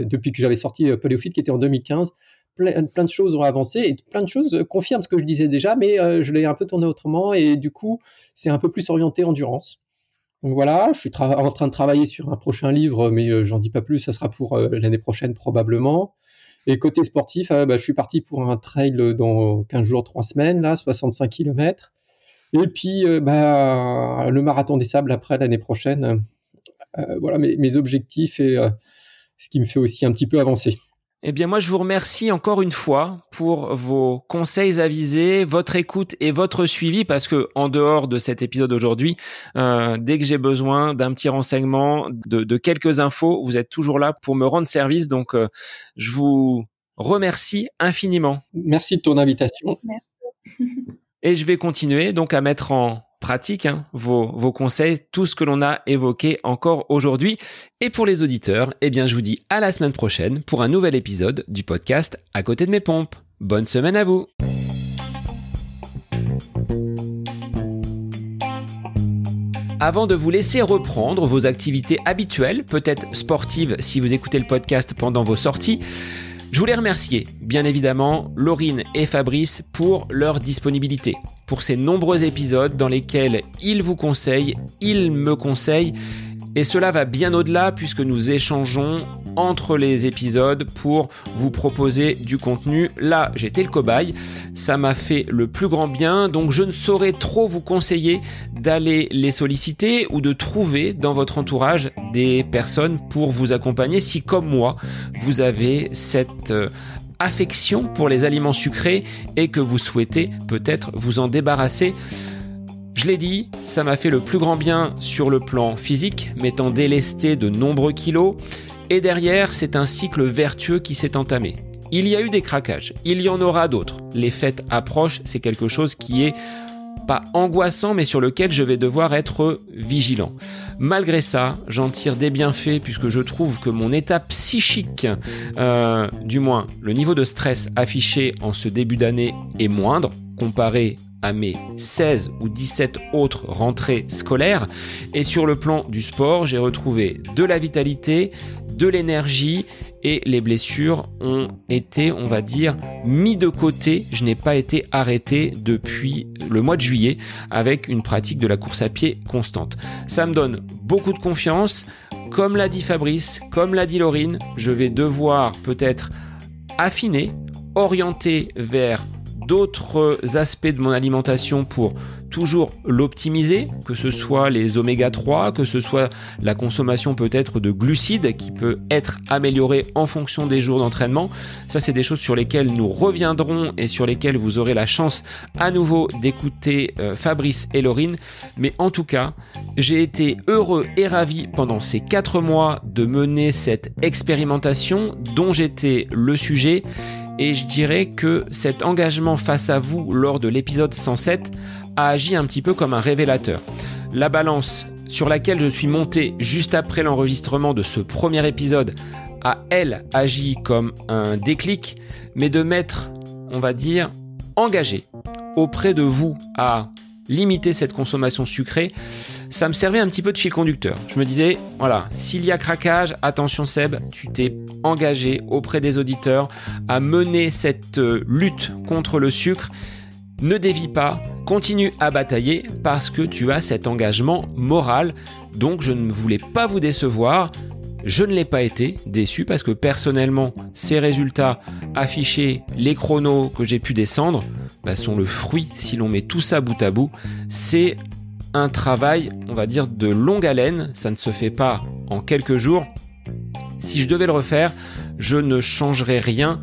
Speaker 3: depuis que j'avais sorti Polyophyte, qui était en 2015, plein, plein, de choses ont avancé et plein de choses confirment ce que je disais déjà, mais je l'ai un peu tourné autrement et du coup, c'est un peu plus orienté endurance. Donc voilà, je suis en train de travailler sur un prochain livre, mais euh, j'en dis pas plus, ça sera pour euh, l'année prochaine probablement. Et côté sportif, euh, bah, je suis parti pour un trail dans 15 jours, 3 semaines, là, 65 km. Et puis bah, le marathon des sables après l'année prochaine. voilà mes, mes, objectifs et ce qui me fait aussi un petit peu avancer.
Speaker 1: Eh bien, moi, je vous remercie encore une fois pour vos conseils avisés, votre écoute et votre suivi, parce que en dehors de cet épisode aujourd'hui, euh, dès que j'ai besoin d'un petit renseignement, de, quelques infos, vous êtes toujours là pour me rendre service. Donc, euh, je vous remercie infiniment.
Speaker 3: Merci de ton invitation.
Speaker 2: Merci. [LAUGHS]
Speaker 1: Et je vais continuer donc à mettre en pratique hein, vos, conseils, tout ce que l'on a évoqué encore aujourd'hui. Et pour les auditeurs, eh je vous dis à la semaine prochaine pour un nouvel épisode du podcast À côté de mes pompes. Bonne semaine à vous! Avant de vous laisser reprendre vos activités habituelles, peut-être sportives si vous écoutez le podcast pendant vos sorties, je voulais remercier, bien évidemment, Laurine et Fabrice pour leur disponibilité, pour ces nombreux épisodes dans lesquels ils vous conseillent, ils me conseillent, et cela va bien au-delà puisque nous échangeons entre les épisodes pour vous proposer du contenu. Là, j'étais le cobaye, ça m'a fait le plus grand bien, donc je ne saurais trop vous conseiller d'aller les solliciter ou de trouver dans votre entourage des personnes pour vous accompagner si comme moi, vous avez cette euh, affection pour les aliments sucrés et que vous souhaitez peut-être vous en débarrasser. Je l'ai dit, ça m'a fait le plus grand bien sur le plan physique, m'étant délesté de nombreux kilos, et derrière, c'est un cycle vertueux qui s'est entamé. Il y a eu des craquages, il y en aura d'autres. Les fêtes approchent, c'est quelque chose qui est pas angoissant, mais sur lequel je vais devoir être vigilant. Malgré ça, j'en tire des bienfaits puisque je trouve que mon état psychique, euh, du moins le niveau de stress affiché en ce début d'année est moindre comparé mes 16 ou 17 autres rentrées scolaires. Et sur le plan du sport, j'ai retrouvé de la vitalité, de l'énergie et les blessures ont été, on va dire, mis de côté. Je n'ai pas été arrêté depuis le mois de juillet avec une pratique de la course à pied constante. Ça me donne beaucoup de confiance. Comme l'a dit Fabrice, comme l'a dit Laurine, je vais devoir peut-être affiner, orienter vers d'autres aspects de mon alimentation pour toujours l'optimiser, que ce soit les oméga 3, que ce soit la consommation peut-être de glucides qui peut être améliorée en fonction des jours d'entraînement. Ça, c'est des choses sur lesquelles nous reviendrons et sur lesquelles vous aurez la chance à nouveau d'écouter euh, Fabrice et Laurine. Mais en tout cas, j'ai été heureux et ravi pendant ces quatre mois de mener cette expérimentation dont j'étais le sujet et je dirais que cet engagement face à vous lors de l'épisode 107 a agi un petit peu comme un révélateur. La balance sur laquelle je suis monté juste après l'enregistrement de ce premier épisode a, elle, agi comme un déclic, mais de m'être, on va dire, engagé auprès de vous à limiter cette consommation sucrée, ça me servait un petit peu de fil conducteur. Je me disais, voilà, s'il y a craquage, attention Seb, tu t'es engagé auprès des auditeurs à mener cette euh, lutte contre le sucre. Ne dévie pas, continue à batailler parce que tu as cet engagement moral. Donc je ne voulais pas vous décevoir. Je ne l'ai pas été déçu parce que personnellement, ces résultats affichés, les chronos que j'ai pu descendre, bah, sont le fruit, si l'on met tout ça bout à bout, c'est un travail, on va dire, de longue haleine. Ça ne se fait pas en quelques jours. Si je devais le refaire, je ne changerais rien.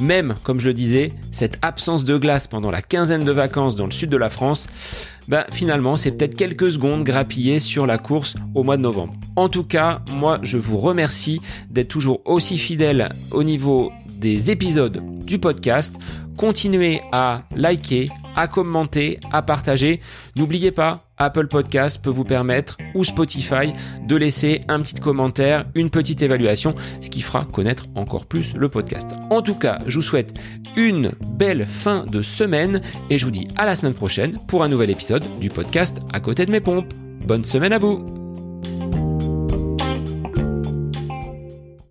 Speaker 1: Même, comme je le disais, cette absence de glace pendant la quinzaine de vacances dans le sud de la France, bah finalement c'est peut-être quelques secondes grappillées sur la course au mois de novembre. En tout cas, moi je vous remercie d'être toujours aussi fidèle au niveau des épisodes du podcast. Continuez à liker, à commenter, à partager. N'oubliez pas, Apple Podcast peut vous permettre, ou Spotify, de laisser un petit commentaire, une petite évaluation, ce qui fera connaître encore plus le podcast. En tout cas, je vous souhaite une belle fin de semaine et je vous dis à la semaine prochaine pour un nouvel épisode du podcast à côté de mes pompes. Bonne semaine à vous